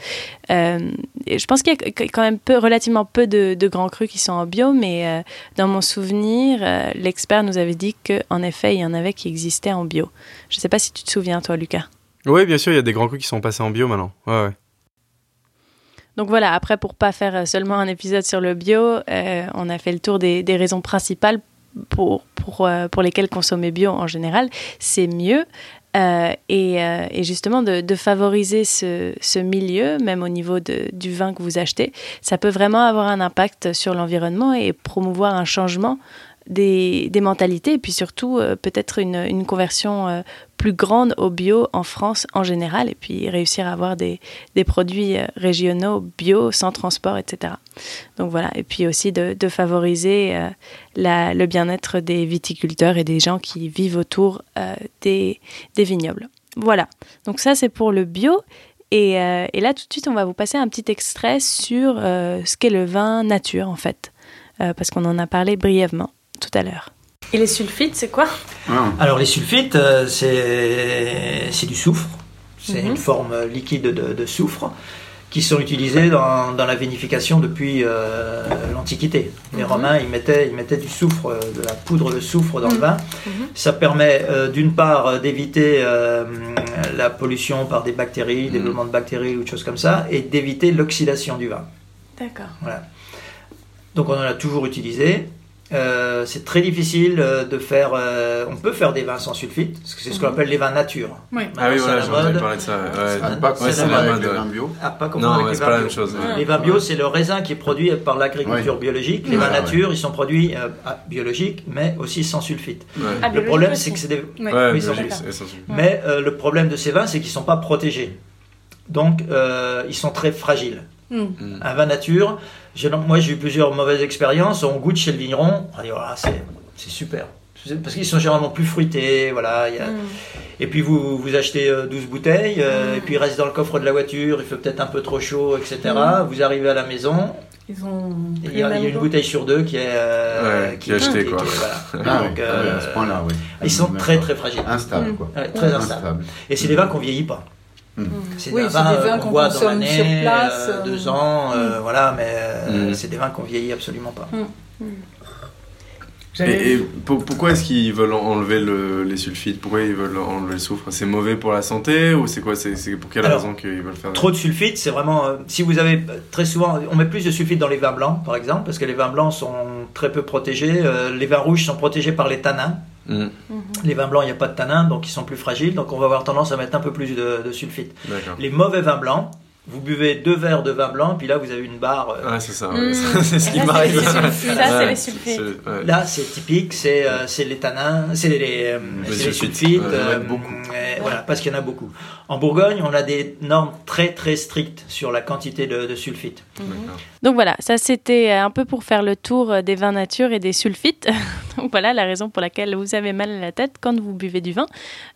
je pense qu'il y a quand même peu, relativement peu de, de, grands crus qui sont en bio, mais dans mon souvenir, l'expert nous avait dit qu'en effet, il y en avait qui existaient en bio. Je ne sais pas si tu te souviens, toi, Lucas. Oui, bien sûr, il y a des grands coups qui sont passés en bio maintenant. Ouais, ouais. Donc voilà, après, pour pas faire euh, seulement un épisode sur le bio, euh, on a fait le tour des, raisons principales pour, pour, euh, pour lesquelles consommer bio en général, c'est mieux. et, justement de, favoriser ce, ce, milieu, même au niveau de, du vin que vous achetez, ça peut vraiment avoir un impact sur l'environnement et promouvoir un changement des, mentalités et puis surtout euh, peut-être une, conversion euh, plus grande au bio en France en général et puis réussir à avoir des, produits euh, régionaux bio sans transport, etc. Donc voilà, et puis aussi de, favoriser le bien-être des viticulteurs et des gens qui vivent autour des, vignobles. Voilà, donc ça c'est pour le bio. Et, et, là tout de suite on va vous passer un petit extrait sur ce qu'est le vin nature en fait, parce qu'on en a parlé brièvement tout à l'heure. Et les sulfites, c'est quoi? Alors les sulfites, euh, c'est du soufre. C'est mhm. une forme liquide de, soufre qui sont utilisés dans, la vinification depuis euh, l'Antiquité. Les mhm. Romains, ils mettaient, ils mettaient du soufre, euh, de la poudre de soufre dans le mhm. vin. Ça permet d'une part d'éviter la pollution par des bactéries, développement de bactéries ou de choses comme ça, et d'éviter l'oxydation du vin. D'accord. Voilà. Donc on en a toujours utilisé. Euh, c'est très difficile euh, de faire. Euh, on peut faire des vins sans sulfite, parce que c'est ce qu'on mhm. appelle les vins nature. Oui. Ah oui, voilà, j'en parlé de ça. Ouais. pas comme c'est la mode. Les vins bio. Ah, pas non, c'est pas la même chose. Les vins bio, c'est le raisin qui est produit par l'agriculture biologique. Les vins nature, ils sont produits biologiques, mais aussi sans sulfite. Ah, le problème, c'est que c'est des. Oui, sans. Mais le problème de ces vins, c'est qu'ils sont pas protégés. Donc, ils sont très fragiles. Hmm. Un vin nature, moi, j'ai eu plusieurs mauvaises expériences. On goûte chez le vigneron, on dit voilà, c'est super. Parce qu'ils sont généralement plus fruités, voilà. Mm. Et puis vous, vous achetez 12 euh, bouteilles, euh, et puis il reste dans le coffre de la voiture, il fait peut-être un peu trop chaud, etc. Vous arrivez à la maison, Ils ont. Il y, a, une bouteille sur deux qui est, euh, qui, est achetée, quoi. voilà. Donc, euh, à ce point-là, oui. Ils sont très très fragiles. Instables, quoi. très instables. Et c'est des vins qu'on vieillit pas. Mm. C'est des vins qu'on dans l'année, sur place. Euh, deux ans, mm. voilà, mais c'est des vins qu'on vieillit absolument pas. Et, pourquoi est-ce qu'ils veulent enlever les sulfites? Pourquoi ils veulent enlever le soufre? C'est mauvais pour la santé ou c'est quoi? C'est pour quelle raison qu'ils veulent faire Trop de sulfite, c'est vraiment. Euh, si vous avez très souvent, on met plus de sulfite dans les vins blancs, par exemple, parce que les vins blancs sont très peu protégés. Euh, les vins rouges sont protégés par les tanins. Mm. Les vins blancs, il n'y a pas de tanins, donc ils sont plus fragiles. Donc on va avoir tendance à mettre un peu plus de, de sulfite. Les mauvais vins blancs, vous buvez deux verres de vin blanc, puis là vous avez une barre. Euh, c'est ça, mmh. (laughs) c'est ce qui m'arrive. Ça, c'est les sulfites. Là, c'est typique, c'est euh, les tanins, c'est les, les, euh, les, sulfites. beaucoup. voilà, parce qu'il y en a beaucoup. En Bourgogne, on a des normes très très strictes sur la quantité de, de sulfite. Mmh. Donc voilà, ça c'était un peu pour faire le tour des vins nature et des sulfites. (laughs) (laughs) Voilà la raison pour laquelle vous avez mal à la tête quand vous buvez du vin.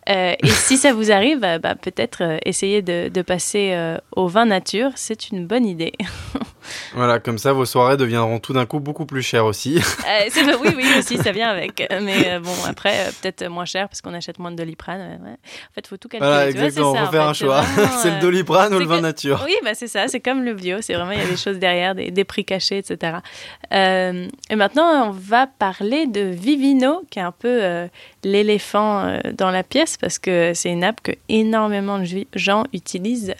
et si ça vous arrive, bah, peut-être essayez de, de passer au vin nature, c'est une bonne idée. (laughs) voilà, comme ça, vos soirées deviendront tout d'un coup beaucoup plus chères aussi. Euh, oui, oui, aussi, ça vient avec. Mais euh, bon, (laughs) après, euh, peut-être moins cher parce qu'on achète moins de doliprane. En fait, il faut tout calculer. Voilà, exactement, on faut faire un choix. (laughs) c'est le doliprane ou le vin nature. Oui, bah, c'est ça, c'est comme le bio. C'est vraiment, il y a des choses derrière, des, prix cachés, etc. et maintenant, on va parler de Vivino, qui est un peu l'éléphant dans la pièce parce que c'est une app que énormément de gens utilisent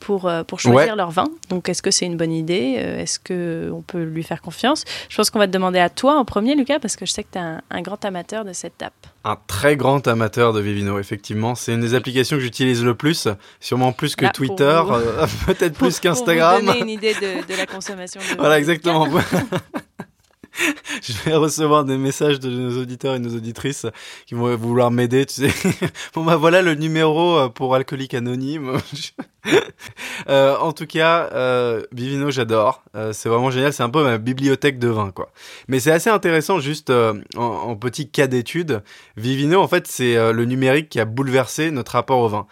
pour, euh, pour choisir leur vin. Donc, est-ce que c'est une bonne idée? Euh, Est-ce qu'on peut lui faire confiance? Je pense qu'on va te demander à toi en premier, Lucas, parce que je sais que tu es un, grand amateur de cette app. Un très grand amateur de Vivino, effectivement. C'est une des applications que j'utilise le plus, sûrement plus que bah, Twitter, euh, (laughs) peut-être plus qu'Instagram. Pour vous donner une idée de, de la consommation. De (laughs) voilà, exactement. (laughs) (laughs) je vais recevoir des messages de nos auditeurs et nos auditrices qui vont vouloir m'aider, (laughs) bon bah voilà le numéro euh, pour alcoolique anonyme. (laughs) euh, en tout cas, euh, Vivino, j'adore. Euh, c'est vraiment génial. C'est un peu ma bibliothèque de vin, quoi. Mais c'est assez intéressant, juste en, en, petit cas d'étude. Vivino, en fait, c'est le numérique qui a bouleversé notre rapport au vin.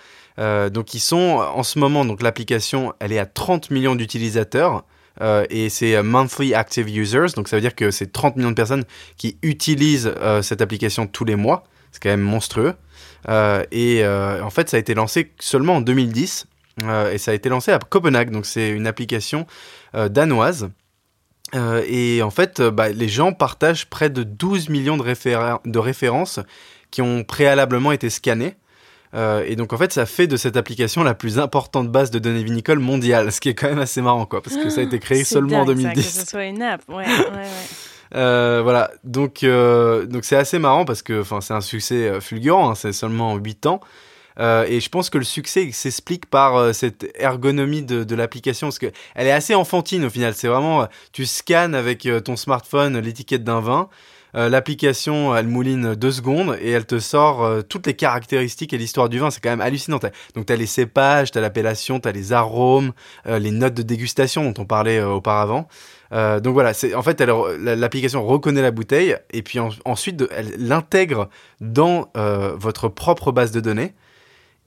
donc ils sont en ce moment, donc l'application, elle est à 30 millions d'utilisateurs. Euh, et c'est euh, monthly active users, donc ça veut dire que c'est 30 millions de personnes qui utilisent euh, cette application tous les mois. C'est quand même monstrueux. et en fait, ça a été lancé seulement en 2010 et ça a été lancé à Copenhague, donc c'est une application danoise. et en fait, bah, les gens partagent près de 12 millions de, de références qui ont préalablement été scannées. Euh, et donc en fait, ça fait de cette application la plus importante base de données vinicoles mondiale, ce qui est quand même assez marrant, quoi, parce que ça a été créé (gasps) seulement en 2010. Ça, que ce soit une app, ouais, ouais, (laughs) ouais. Euh, voilà, donc euh, donc c'est assez marrant parce que enfin c'est un succès fulgurant, hein, c'est seulement 8 ans. Euh, et je pense que le succès s'explique par euh, cette ergonomie de, de l'application, parce que elle est assez enfantine au final. C'est vraiment, tu scannes avec ton smartphone l'étiquette d'un vin, euh, l'application, elle mouline deux secondes et elle te sort euh, toutes les caractéristiques et l'histoire du vin. C'est quand même hallucinant. Donc, tu as les cépages, tu as l'appellation, tu as les arômes, euh, les notes de dégustation dont on parlait auparavant. donc voilà, c'est en fait l'application reconnaît la bouteille et puis ensuite elle l'intègre dans votre propre base de données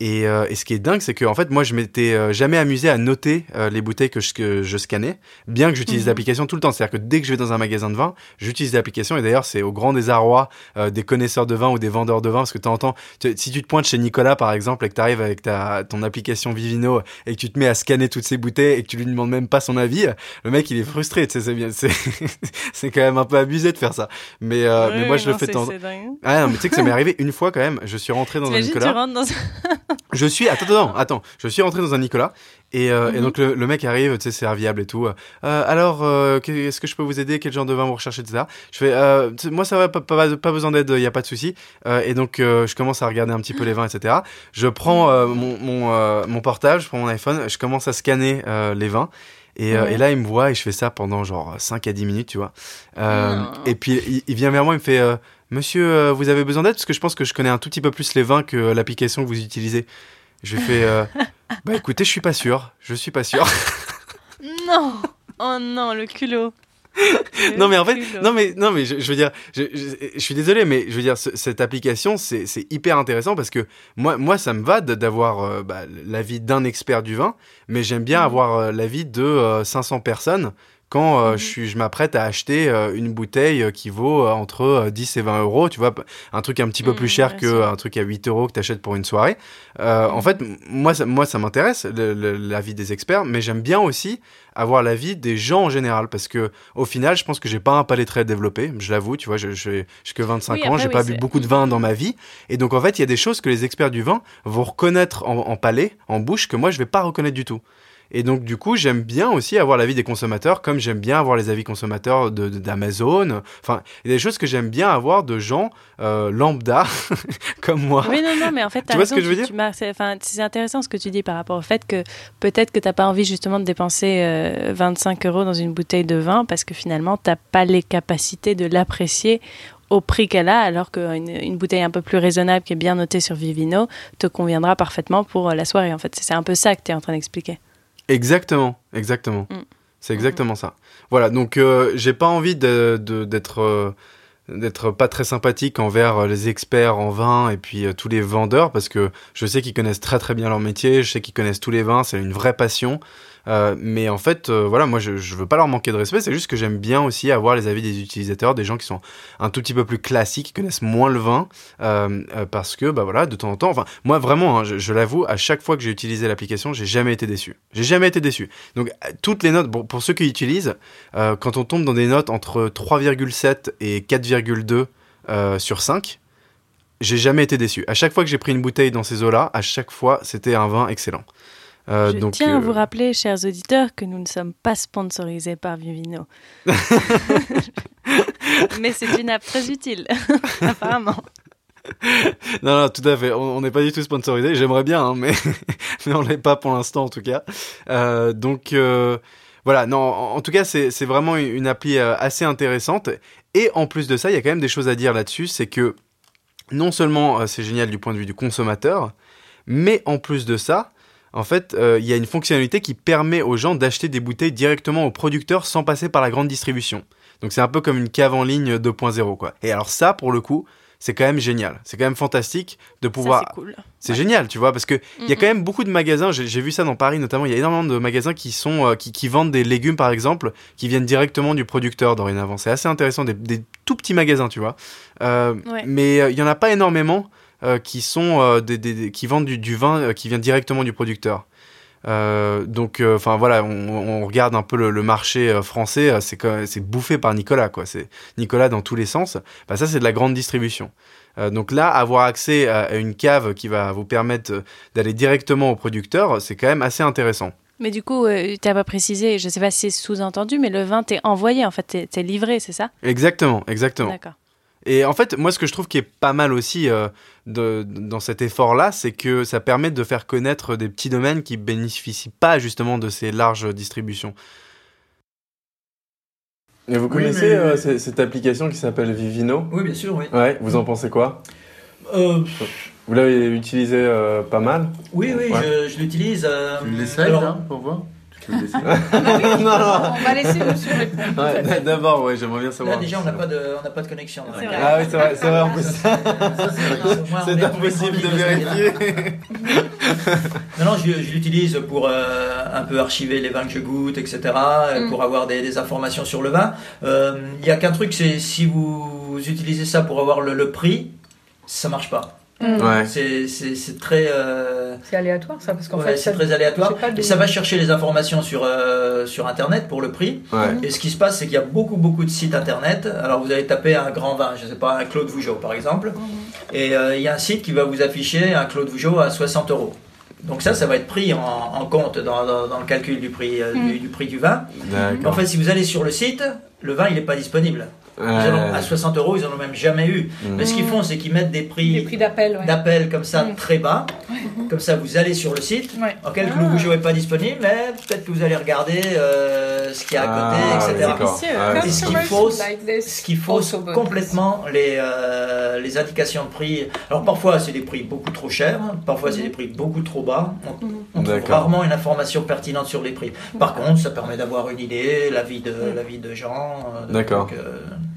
euh, et, ce qui est dingue, c'est que en fait, moi, je m'étais euh, jamais amusé à noter euh, les bouteilles que je, que je scannais, bien que j'utilise mhm. l'application tout le temps. C'est-à-dire que dès que je vais dans un magasin de vin, j'utilise l'application. Et d'ailleurs, c'est au grand désarroi des connaisseurs de vin ou des vendeurs de vin, parce que t'entends, si tu te pointes chez Nicolas, par exemple, et que tu arrives avec ta ton application Vivino et que tu te mets à scanner toutes ces bouteilles et que tu lui demandes même pas son avis, le mec, il est frustré. Tu sais, c'est bien, (laughs) c'est quand même un peu abusé de faire ça. Mais, mais moi, je le fais temps. Ah non, mais tu sais que ça m'est (laughs) arrivé une fois quand même. Je suis rentré dans un Nicolas. (laughs) Je suis attends attends attends, je suis rentré dans un Nicolas et, euh, et mhm. donc le, le, mec arrive, tu sais, serviable et tout. Euh, alors, euh, est-ce que je peux vous aider? Quel genre de vin vous recherchez, etc. Je fais, moi ça va, pas, pas, pas besoin d'aide, il y a pas de souci. Et donc je commence à regarder un petit peu les vins, etc. Je prends mon mon, mon portable, je prends mon iPhone, je commence à scanner les vins. Et, et, là, il me voit et je fais ça pendant genre 5 à 10 minutes, tu vois. Ah. Et puis, il, il, vient vers moi, il me fait Monsieur, euh, vous avez besoin d'aide Parce que je pense que je connais un tout petit peu plus les vins que l'application que vous utilisez. Je lui fais euh, Bah écoutez, je suis pas sûr. Je suis pas sûr. (laughs) non Oh non, le culot non mais en fait, non mais non mais je, veux dire, je, suis désolé, mais je veux dire cette application c'est hyper intéressant parce que moi moi ça me va d'avoir euh, bah, l'avis d'un expert du vin, mais j'aime bien mmh. avoir l'avis de 500 personnes quand euh, mhm. je, je m'apprête à acheter euh, une bouteille qui vaut entre 10 et 20 euros, tu vois, un truc un petit peu plus mhm, cher qu'un truc à 8 euros que tu achètes pour une soirée. En mhm. fait, moi, ça, moi, ça m'intéresse, l'avis des experts, mais j'aime bien aussi avoir l'avis des gens en général parce que au final je pense que j'ai pas un palais très développé je l'avoue tu vois je j'ai que 25 ans j'ai pas bu beaucoup de vin dans ma vie et donc en fait il y a des choses que les experts du vin vont reconnaître en, en palais en bouche que moi je vais pas reconnaître du tout et donc, du coup, j'aime bien aussi avoir l'avis des consommateurs, comme j'aime bien avoir les avis consommateurs d'Amazon. De, enfin, il y a des choses que j'aime bien avoir de gens euh, lambda, (laughs) comme moi. Oui, non, non, mais en fait, (laughs) tu vois ce que je veux dire? C'est intéressant ce que tu dis par rapport au fait que peut-être que tu n'as pas envie justement de dépenser 25 euh, euros dans une bouteille de vin parce que finalement, tu n'as pas les capacités de l'apprécier au prix qu'elle a, alors qu'une une bouteille un peu plus raisonnable qui est bien notée sur Vivino te conviendra parfaitement pour la soirée. En fait, c'est un peu ça que tu es en train d'expliquer. Exactement, exactement. Mm. C'est exactement ça. Voilà, donc euh, j'ai pas envie d'être de, d'être euh, d'être pas très sympathique envers les experts en vin et puis euh, tous les vendeurs parce que je sais qu'ils connaissent très très bien leur métier, je sais qu'ils connaissent tous les vins, c'est une vraie passion. Euh, mais en fait, euh, voilà, moi je, je veux pas leur manquer de respect, c'est juste que j'aime bien aussi avoir les avis des utilisateurs, des gens qui sont un tout petit peu plus classiques, qui connaissent moins le vin, euh, parce que, bah voilà, de temps en temps, enfin, moi vraiment, hein, je, l'avoue, à chaque fois que j'ai utilisé l'application, j'ai jamais été déçu. J'ai jamais été déçu. Donc, toutes les notes, bon, pour ceux qui utilisent, quand on tombe dans des notes entre 3,7 et 4,2 sur 5, j'ai jamais été déçu. À chaque fois que j'ai pris une bouteille dans ces eaux-là, à chaque fois, c'était un vin excellent. Euh, Je tiens à vous euh, rappeler, chers auditeurs, que nous ne sommes pas sponsorisés par Vivino. (laughs) Mais c'est une app très utile, (laughs) apparemment. Non, non, tout à fait. On n'est pas du tout sponsorisé. J'aimerais bien, hein, mais, (laughs) mais on l'est pas pour l'instant, en tout cas. Euh, donc, voilà. Non, en, tout cas, c'est vraiment une appli assez intéressante. Et en plus de ça, il y a quand même des choses à dire là-dessus. C'est que non seulement c'est génial du point de vue du consommateur, mais en plus de ça, en fait, euh, il y a une fonctionnalité qui permet aux gens d'acheter des bouteilles directement au producteur sans passer par la grande distribution. Donc c'est un peu comme une cave en ligne 2.0 quoi. Et alors ça, pour le coup, c'est quand même génial. C'est quand même fantastique de pouvoir. C'est cool. C'est génial, tu vois, parce que il y a quand même beaucoup de magasins. J'ai vu ça dans Paris notamment. Il y a énormément de magasins qui sont euh, qui, vendent des légumes par exemple, qui viennent directement du producteur dorénavant. C'est assez intéressant, des, tout petits magasins, tu vois. Euh, mais il y en a pas énormément. Euh, qui sont euh, des, qui vendent du, vin euh, qui vient directement du producteur. donc, enfin voilà, on, regarde un peu le, marché français, c'est c'est bouffé par Nicolas, quoi. C'est Nicolas dans tous les sens. Bah, ça, c'est de la grande distribution. donc là, avoir accès à une cave qui va vous permettre d'aller directement au producteur, c'est quand même assez intéressant. Mais du coup, tu n'as pas précisé, je sais pas si c'est sous-entendu, mais le vin t'est envoyé, en fait, t'es livré, c'est ça? Exactement, exactement. D'accord. Et en fait, moi, ce que je trouve qui est pas mal aussi euh, de, dans cet effort-là, c'est que ça permet de faire connaître des petits domaines qui bénéficient pas justement de ces larges distributions. Et vous connaissez euh, cette application qui s'appelle Vivino? Oui, bien sûr, oui. Ouais, vous en pensez quoi? Euh... Vous l'avez utilisé euh, pas mal? Oui, oui, je, je l'utilise. tu l'essayes, hein, pour voir? (laughs) non, non, On va laisser monsieur répondre. Ouais, D'abord, ouais, j'aimerais bien savoir. Là, déjà, on n'a pas, de, on pas de connexion. Ah oui, c'est vrai, c'est vrai en plus. C'est (laughs) impossible de vérifier. non, non, je, je l'utilise pour euh, un peu archiver les vins que je goûte, etc., mm. pour avoir des, des, informations sur le vin. Euh, il n'y a qu'un truc, c'est si vous utilisez ça pour avoir le, le prix, ça marche pas. Mm. C'est très. Euh, c'est aléatoire ça, parce qu'en fait. C'est très aléatoire. Et ça va chercher les informations sur, euh, sur Internet pour le prix. Et ce qui se passe, c'est qu'il y a beaucoup, beaucoup de sites Internet. Alors vous allez taper un grand vin, je sais pas, un Claude Vougeot par exemple. Mm. Et euh, il y a un site qui va vous afficher un Claude Vougeot à 60 euros. Donc ça, ça va être pris en, compte dans, dans, le calcul du prix, mm. du, prix du vin. En fait, si vous allez sur le site, le vin, il n'est pas disponible à 60 euros, ils n'en ont même jamais eu. Mm. Mais ce qu'ils font, c'est qu'ils mettent des prix, prix d'appel d'appel comme ça mm. très bas. (laughs) Comme ça, vous allez sur le site. Ouais. Ok, le ah. n'est pas disponible, mais peut-être que vous allez regarder euh, ce qu'il y a à côté, ah, etc. Ah, Et ce qui fausse, ce qui fausse complètement les, euh, les indications de prix. Alors parfois, c'est des prix beaucoup trop chers, parfois, c'est mm. des prix beaucoup trop bas. On, trouve rarement une information pertinente sur les prix. Par contre, ça permet d'avoir une idée, la vie de, la vie de gens. Euh, D'accord.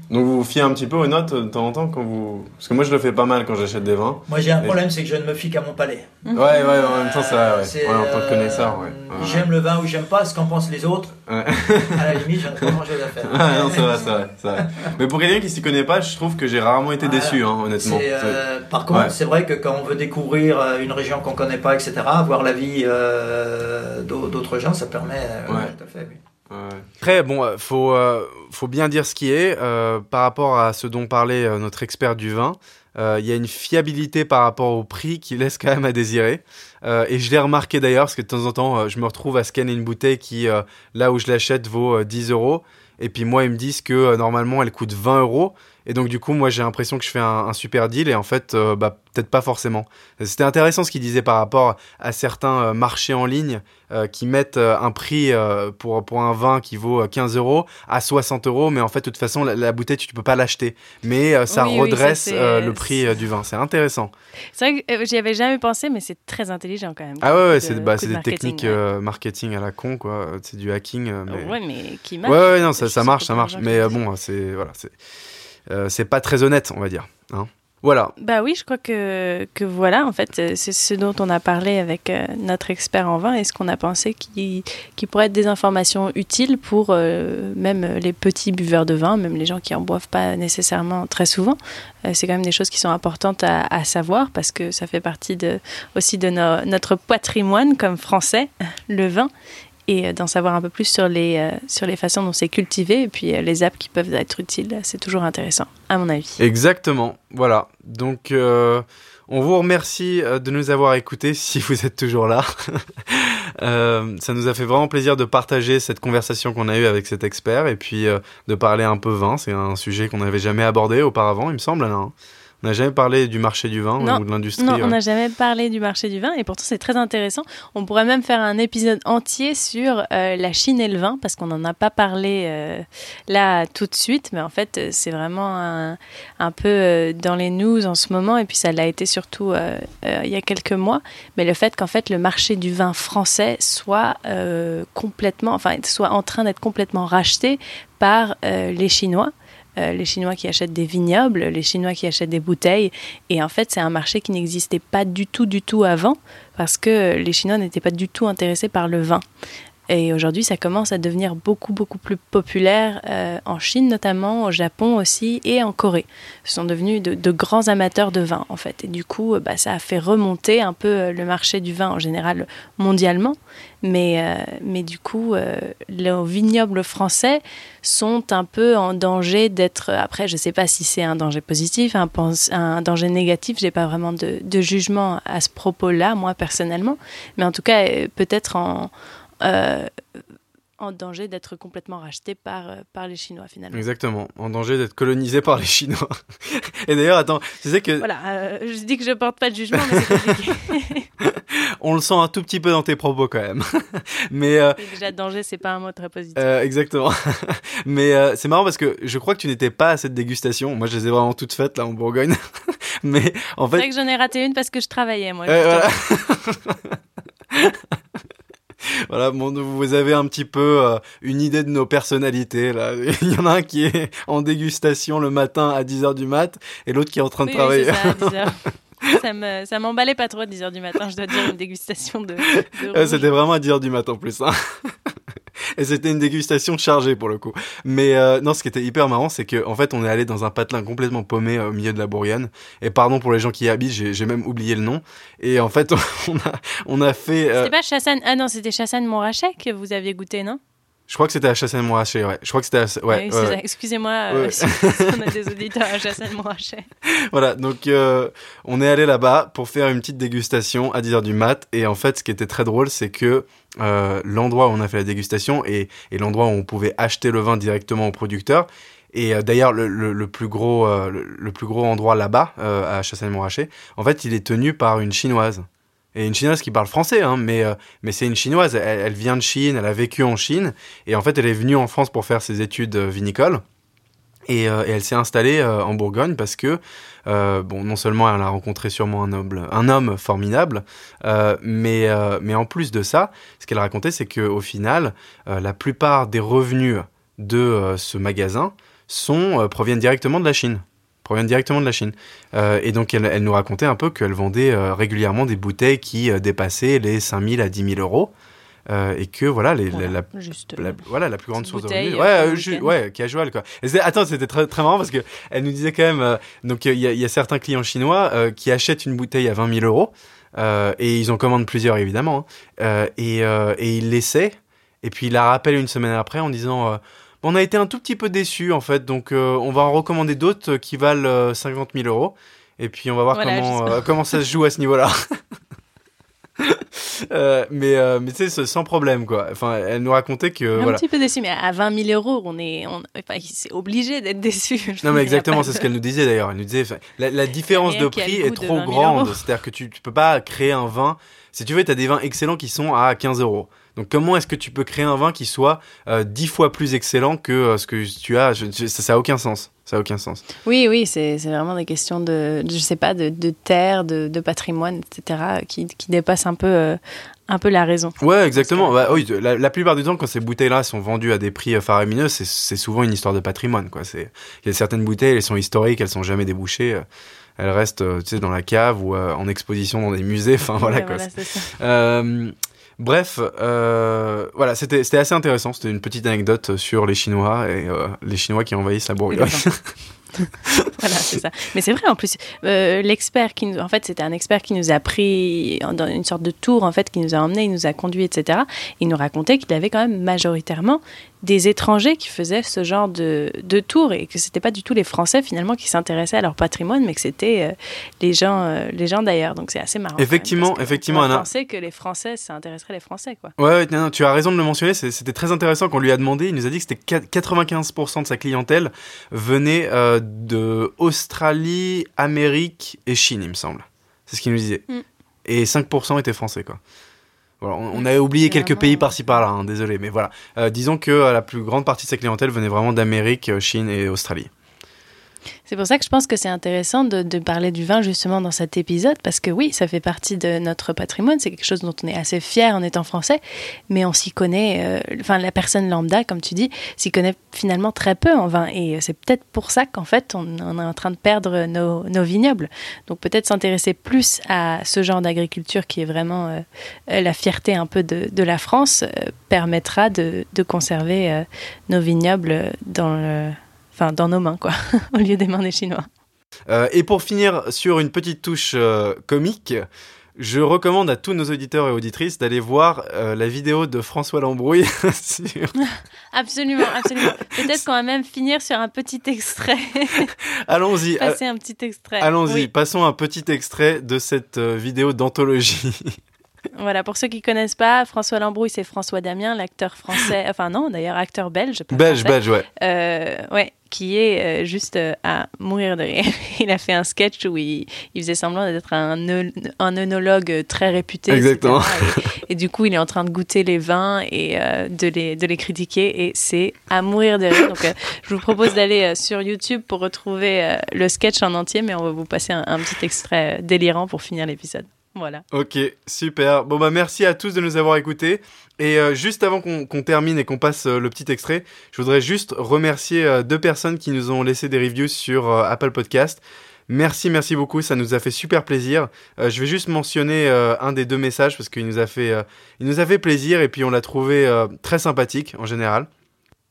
Donc vous vous fiez un petit peu aux notes de temps en temps quand vous... Parce que moi je le fais pas mal quand j'achète des vins. Moi j'ai un problème, c'est que je ne me fie qu'à mon palais. Ouais, ouais, en même temps c'est vrai, ouais. en tant que connaisseur, ouais. J'aime le vin ou j'aime pas, ce qu'en pensent les autres. À la limite, j'en ai pas grand chose à faire. Ah (laughs) non, c'est vrai, c'est vrai, Mais pour quelqu'un qui s'y connaît pas, je trouve que j'ai rarement été déçu, hein, honnêtement. Euh, par contre, c'est vrai que quand on veut découvrir euh, une région qu'on connaît pas, etc., voir la vie euh, d'autres gens, ça permet... ouais. tout à fait, oui. Après, bon, euh, faut, euh, faut bien dire ce qui est. Euh, par rapport à ce dont parlait notre expert du vin, il y a une fiabilité par rapport au prix qui laisse quand même à désirer. et je l'ai remarqué d'ailleurs, parce que de temps en temps, je me retrouve à scanner une bouteille qui, là où je l'achète, vaut 10 euros. Et puis moi, ils me disent que normalement, elle coûte 20 euros. Et donc du coup, moi j'ai l'impression que je fais un, super deal et en fait, euh, bah, peut-être pas forcément. C'était intéressant ce qu'il disait par rapport à certains euh, marchés en ligne euh, qui mettent un prix pour, pour un vin qui vaut 15 euros à 60 euros, mais en fait, de toute façon, la, bouteille, tu ne peux pas l'acheter. Mais ça redresse le prix du vin. C'est intéressant. C'est vrai que j'y avais jamais pensé, mais c'est très intelligent quand même. Ah ouais, ouais c'est bah, des techniques marketing à la con, quoi. C'est du hacking. Mais... Ouais, mais qui marche. Ouais, ouais, non, ça, ça marche, ça marche. Mais bon, c'est voilà, c'est c'est pas très honnête, on va dire. Hein. Voilà. Bah oui, je crois que, que voilà, en fait, euh, c'est ce dont on a parlé avec euh, notre expert en vin et ce qu'on a pensé qui, qui pourrait être des informations utiles pour même les petits buveurs de vin, même les gens qui en boivent pas nécessairement très souvent. c'est quand même des choses qui sont importantes à, savoir parce que ça fait partie aussi de notre patrimoine comme français, (laughs) le vin et euh, d'en savoir un peu plus sur les, euh, sur les façons dont c'est cultivé et puis euh, les apps qui peuvent être utiles. C'est toujours intéressant, à mon avis. Exactement. Voilà. Donc, on vous remercie de nous avoir écoutés si vous êtes toujours là. (laughs) ça nous a fait vraiment plaisir de partager cette conversation qu'on a eue avec cet expert et puis de parler un peu vin. C'est un sujet qu'on n'avait jamais abordé auparavant, il me semble. Alain. On n'a jamais parlé du marché du vin ou de l'industrie. Non, on n'a jamais parlé du marché du vin et pourtant c'est très intéressant. On pourrait même faire un épisode entier sur euh, la Chine et le vin parce qu'on n'en a pas parlé euh, là tout de suite, mais en fait euh, c'est vraiment un, un peu dans les news en ce moment et puis ça l'a été surtout il y a quelques mois. Mais le fait qu'en fait le marché du vin français soit complètement, enfin soit en train d'être complètement racheté par les Chinois. Euh, les Chinois qui achètent des vignobles, les Chinois qui achètent des bouteilles. Et en fait, c'est un marché qui n'existait pas du tout, du tout avant, parce que les Chinois n'étaient pas du tout intéressés par le vin. Et aujourd'hui, ça commence à devenir beaucoup, beaucoup plus populaire euh, en Chine notamment, au Japon aussi et en Corée. Ce sont devenus de, grands amateurs de vin en fait. Et du coup, bah, ça a fait remonter un peu euh, le marché du vin en général mondialement. Mais, euh, mais du coup, les vignobles français sont un peu en danger d'être. Après, je ne sais pas si c'est un danger positif, un, danger négatif. Je n'ai pas vraiment de jugement à ce propos-là, moi personnellement. Mais en tout cas, peut-être en euh, en danger d'être complètement racheté par, euh, par les Chinois finalement. Exactement, en danger d'être colonisé par les Chinois. (laughs) Et d'ailleurs, attends, tu sais que... Voilà, euh, je dis que je porte pas de jugement, mais c'est compliqué. (laughs) On le sent un tout petit peu dans tes propos quand même. (laughs) mais Déjà, danger, c'est pas un mot très positif. exactement. mais c'est marrant parce que je crois que tu n'étais pas à cette dégustation. Moi, je les ai vraiment toutes faites là en Bourgogne. mais en fait... C'est vrai que j'en ai raté une parce que je travaillais, moi. voilà, (laughs) bon, vous avez un petit peu euh, une idée de nos personnalités. Là. (laughs) Il y en a un qui est en dégustation le matin à 10h du mat et l'autre qui est en train de travailler. (laughs) ça, m'emballait pas trop à 10h du matin, je dois dire, une dégustation de. C'était vraiment à 10h du matin en plus. Hein. (laughs) et c'était une dégustation chargée pour le coup. Mais euh, non, ce qui était hyper marrant, c'est qu'en en fait, on est allé dans un patelin complètement paumé euh, au milieu de la Bourgogne. Et pardon pour les gens qui y habitent, j'ai même oublié le nom. Et en fait, (laughs) on a, on a fait. Euh... C'était pas Chassagne. Ah non, c'était Chassagne Montrachet que vous aviez goûté, non? Je crois que c'était à Chassagne-Montrachet, ouais. Je crois que c'était à... ouais, oui, Excusez-moi euh, si, on a (laughs) des auditeurs à Chassagne-Montrachet. voilà, donc euh, on est allé là-bas pour faire une petite dégustation à 10h du mat. Et en fait, ce qui était très drôle, c'est que euh, l'endroit où on a fait la dégustation et, et l'endroit où on pouvait acheter le vin directement au producteur, et d'ailleurs, le, le, plus gros, le, plus gros endroit là-bas, à Chassagne-Montrachet, en fait, il est tenu par une chinoise et une chinoise qui parle français, hein, mais, euh, mais c'est une chinoise. Elle, vient de Chine, elle a vécu en Chine, et en fait, elle est venue en France pour faire ses études euh, vinicoles. Et, euh, et elle s'est installée en Bourgogne parce que, bon, non seulement elle a rencontré sûrement un, noble, un homme formidable, mais, mais en plus de ça, ce qu'elle racontait, c'est qu'au final, la plupart des revenus de ce magasin sont, proviennent directement de la Chine proviennent directement de la Chine. et donc, elle, elle, nous racontait un peu qu'elle vendait régulièrement des bouteilles qui dépassaient les 5000 à 10 000 euros. Euh, et que voilà, les, la, euh, voilà la plus grande source de revenus. Ouais, euh, ouais, casual quoi. Et attends, c'était très, très marrant parce que elle nous disait quand même, donc il y, y, a certains clients chinois qui achètent une bouteille à 20 000 euros et ils en commandent plusieurs évidemment hein. et, et ils l'essaient et puis ils la rappellent une semaine après en disant on a été un tout petit peu déçus en fait, donc on va en recommander d'autres qui valent 50 000 euros. Et puis on va voir comment, comment ça se joue à ce niveau-là. (laughs) Euh, mais euh, mais tu sais, sans problème, quoi. Enfin, elle nous racontait que. Un voilà. petit peu déçu, mais à 20 000 euros, on est, on, enfin, c'est obligé d'être déçu. Non, mais exactement, c'est ce qu'elle nous disait d'ailleurs. Elle nous disait, la, la différence de prix est trop grande. C'est-à-dire que tu, tu peux pas créer un vin. Si tu veux, tu as des vins excellents qui sont à 15 euros. Donc comment est-ce que tu peux créer un vin qui soit euh, dix fois plus excellent que euh, ce que tu as? Ça n'a aucun sens. Ça a aucun sens. Oui, oui, c'est vraiment des questions de, je sais pas, de, de terre, de, de, patrimoine, etc., qui, qui dépassent un peu, euh, un peu la raison. Ouais, exactement. Bah, oui, la, plupart du temps, quand ces bouteilles-là sont vendues à des prix faramineux, c'est souvent une histoire de patrimoine. Quoi. Il y a certaines bouteilles, elles sont historiques, elles sont jamais débouchées. Elles restent, tu sais, dans la cave ou en exposition dans des musées. Enfin voilà. quoi. Bref, euh, voilà, c'était assez intéressant. C'était une petite anecdote sur les Chinois et euh, les Chinois qui envahissent la Bourgogne. (laughs) (laughs) voilà, c'est ça. Mais c'est vrai en plus, euh, l'expert qui nous, en fait, c'était un expert qui nous a pris dans une sorte de tour en fait, qui nous a emmenés, il nous a conduits, etc. Il nous racontait qu'il avait quand même majoritairement des étrangers qui faisaient ce genre de, de tour et que c'était pas du tout les Français finalement qui s'intéressaient à leur patrimoine, mais que c'était euh, les gens, euh, les gens d'ailleurs. Donc c'est assez marrant. Effectivement, effectivement, on pensait que les Français, ça intéresserait les Français, quoi. Ouais, non, tu as raison de le mentionner. C'était très intéressant qu'on lui a demandé. Il nous a dit que c'était 95% de sa clientèle venait euh, de Australie, Amérique et Chine, il me semble. C'est ce qu'il nous disait. Mm. Et 5% étaient français, quoi on, a oublié quelques pays par-ci par-là, hein, désolé, mais voilà. Euh, disons que euh, la plus grande partie de sa clientèle venait vraiment d'Amérique, euh, Chine et Australie. C'est pour ça que je pense que c'est intéressant de, parler du vin justement dans cet épisode, parce que oui, ça fait partie de notre patrimoine, c'est quelque chose dont on est assez fier en étant français, mais on s'y connaît, euh, enfin la personne lambda, comme tu dis, s'y connaît finalement très peu en vin, et c'est peut-être pour ça qu'en fait on, est en train de perdre nos, vignobles. Donc peut-être s'intéresser plus à ce genre d'agriculture qui est vraiment euh, la fierté un peu de, la France euh, permettra de, de conserver nos vignobles dans le enfin dans nos mains quoi, (laughs) au lieu des mains des Chinois. Euh, et pour finir sur une petite touche euh, comique, je recommande à tous nos auditeurs et auditrices d'aller voir euh, la vidéo de François Lambrouille (laughs) sur... (laughs) Absolument, absolument. Peut-être qu'on va même finir sur un petit extrait. Allons-y. Passer un petit extrait. Allons-y, passons un petit extrait de cette vidéo d'anthologie. Voilà, pour ceux qui connaissent pas, François Lambrouille, c'est François Damien, l'acteur français, enfin non, d'ailleurs acteur belge. Belge, belge, ouais. Euh, ouais, qui est euh, juste euh, à mourir de rire. (laughs) il a fait un sketch où il, faisait semblant d'être un, un œnologue très réputé. Exactement. Et, du coup, il est en train de goûter les vins et de, les, de les critiquer et c'est à mourir de rire. Donc, je vous propose d'aller sur YouTube pour retrouver le sketch en entier, mais on va vous passer un petit extrait délirant pour finir l'épisode. Voilà. Ok, super. Bon bah merci à tous de nous avoir écoutés. Et euh, juste avant qu'on termine et qu'on passe euh, le petit extrait, je voudrais juste remercier euh, deux personnes qui nous ont laissé des reviews sur Apple Podcast. Merci, merci beaucoup, ça nous a fait super plaisir. je vais juste mentionner un des deux messages parce qu'il nous a nous a fait plaisir et puis on l'a trouvé très sympathique en général.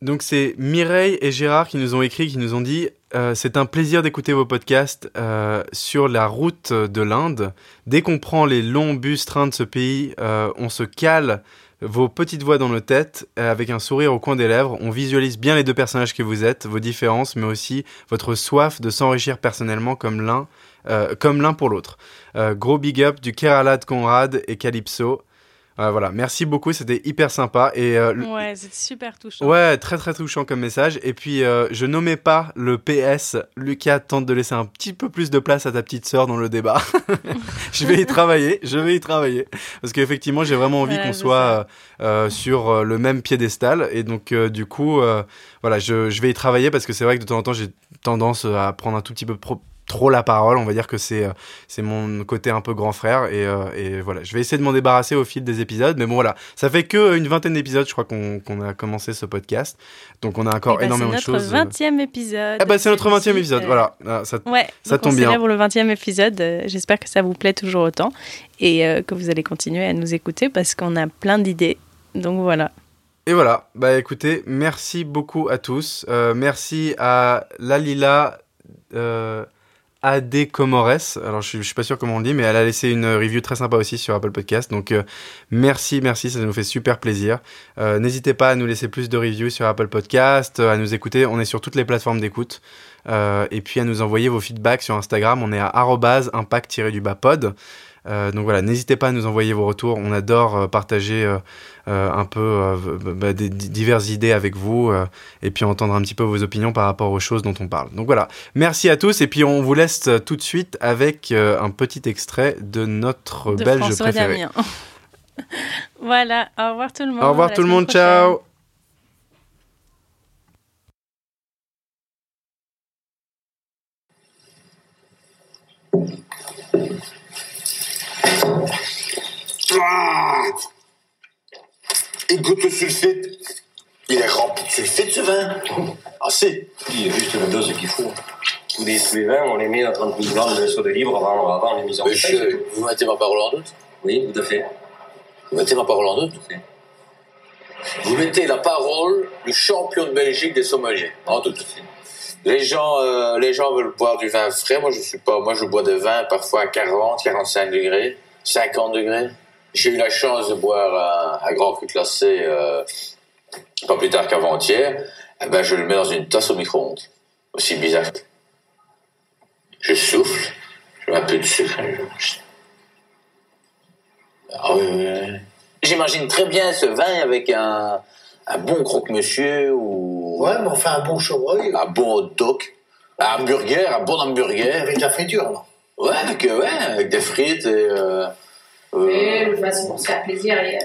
Donc c'est Mireille et Gérard qui nous ont écrit, qui nous ont dit euh, c'est un plaisir d'écouter vos podcasts euh, sur la route de l'Inde. Dès qu'on prend les longs bus trains de ce pays, euh, on se cale vos petites voix dans nos têtes avec un sourire au coin des lèvres. On visualise bien les deux personnages que vous êtes, vos différences, mais aussi votre soif de s'enrichir personnellement comme l'un, comme l'un pour l'autre. gros big up du Kerala de Conrad et Calypso. Euh, voilà, merci beaucoup, c'était hyper sympa. Et, euh, ouais, c'est super touchant. Ouais, très très touchant comme message. Et puis, euh, je nommais pas le PS. Lucas tente de laisser un petit peu plus de place à ta petite sœur dans le débat. (laughs) je vais y travailler, je vais y travailler. Parce qu'effectivement, j'ai vraiment envie qu'on soit sur le même piédestal. Et donc, du coup, voilà, je, je, vais y travailler parce que c'est vrai que de temps en temps, j'ai tendance à prendre un tout petit peu trop la parole. On va dire que c'est c'est mon côté un peu grand frère et, et, voilà. Je vais essayer de m'en débarrasser au fil des épisodes, mais bon voilà, ça fait que une vingtaine d'épisodes, je crois qu'on a commencé ce podcast, donc on a encore eh ben, énormément de choses. C'est notre 20e épisode. Eh ben, c'est notre 20e épisode, voilà. Ah, ça, ouais, ça tombe on bien. pour le 20e épisode. J'espère que ça vous plaît toujours autant et que vous allez continuer à nous écouter parce qu'on a plein d'idées. Donc voilà. Et voilà, bah écoutez, merci beaucoup à tous. Euh, merci à Lalila euh, AD Comores. Alors je, suis pas sûr comment on le dit, mais elle a laissé une review très sympa aussi sur Apple Podcast. Donc euh, merci, merci, ça nous fait super plaisir. Euh, n'hésitez pas à nous laisser plus de reviews sur Apple Podcast, à nous écouter. On est sur toutes les plateformes d'écoute. et puis à nous envoyer vos feedbacks sur Instagram. On est à impact-du-bas pod. Euh, donc voilà, n'hésitez pas à nous envoyer vos retours. On adore euh, partager euh, un peu bah, des diverses idées avec vous et puis entendre un petit peu vos opinions par rapport aux choses dont on parle. Donc voilà, merci à tous et puis on vous laisse tout de suite avec un petit extrait de notre de belge François préféré. Damien. (laughs) voilà, au revoir tout le monde. Au revoir tout le monde, ciao. Et goûte le sulfite. Il est rempli de sulfite, ce vin. Ah, si. Il y a juste la dose qu'il faut. Tous les, tous les vins, on les met à 30 000 grammes de soda libre avant, avant les mises en Monsieur, vous mettez ma parole en doute? Oui, tout à fait. Vous mettez ma parole en doute? Vous mettez la parole du champion de Belgique des sommeliers en doute. Les gens, euh, les gens veulent boire du vin frais. Moi, je suis pas. Moi, je bois de vin parfois à 40, 45 degrés, 50 degrés. J'ai eu la chance de boire un, grand cru classé euh, pas plus tard qu'avant-hier. Eh ben, je le mets dans une tasse au micro-ondes. Aussi bizarre. Je souffle, je mets un peu de sucre. Ah J'imagine très bien ce vin avec un, un bon croque-monsieur ou. Ouais, mais enfin un bon chevreuil. Un bon hot dog. Un hamburger, un bon hamburger. Avec la friture, alors. Ouais, avec, ouais, avec des frites et. Euh, euh, c'est pour se faire plaisir. Et,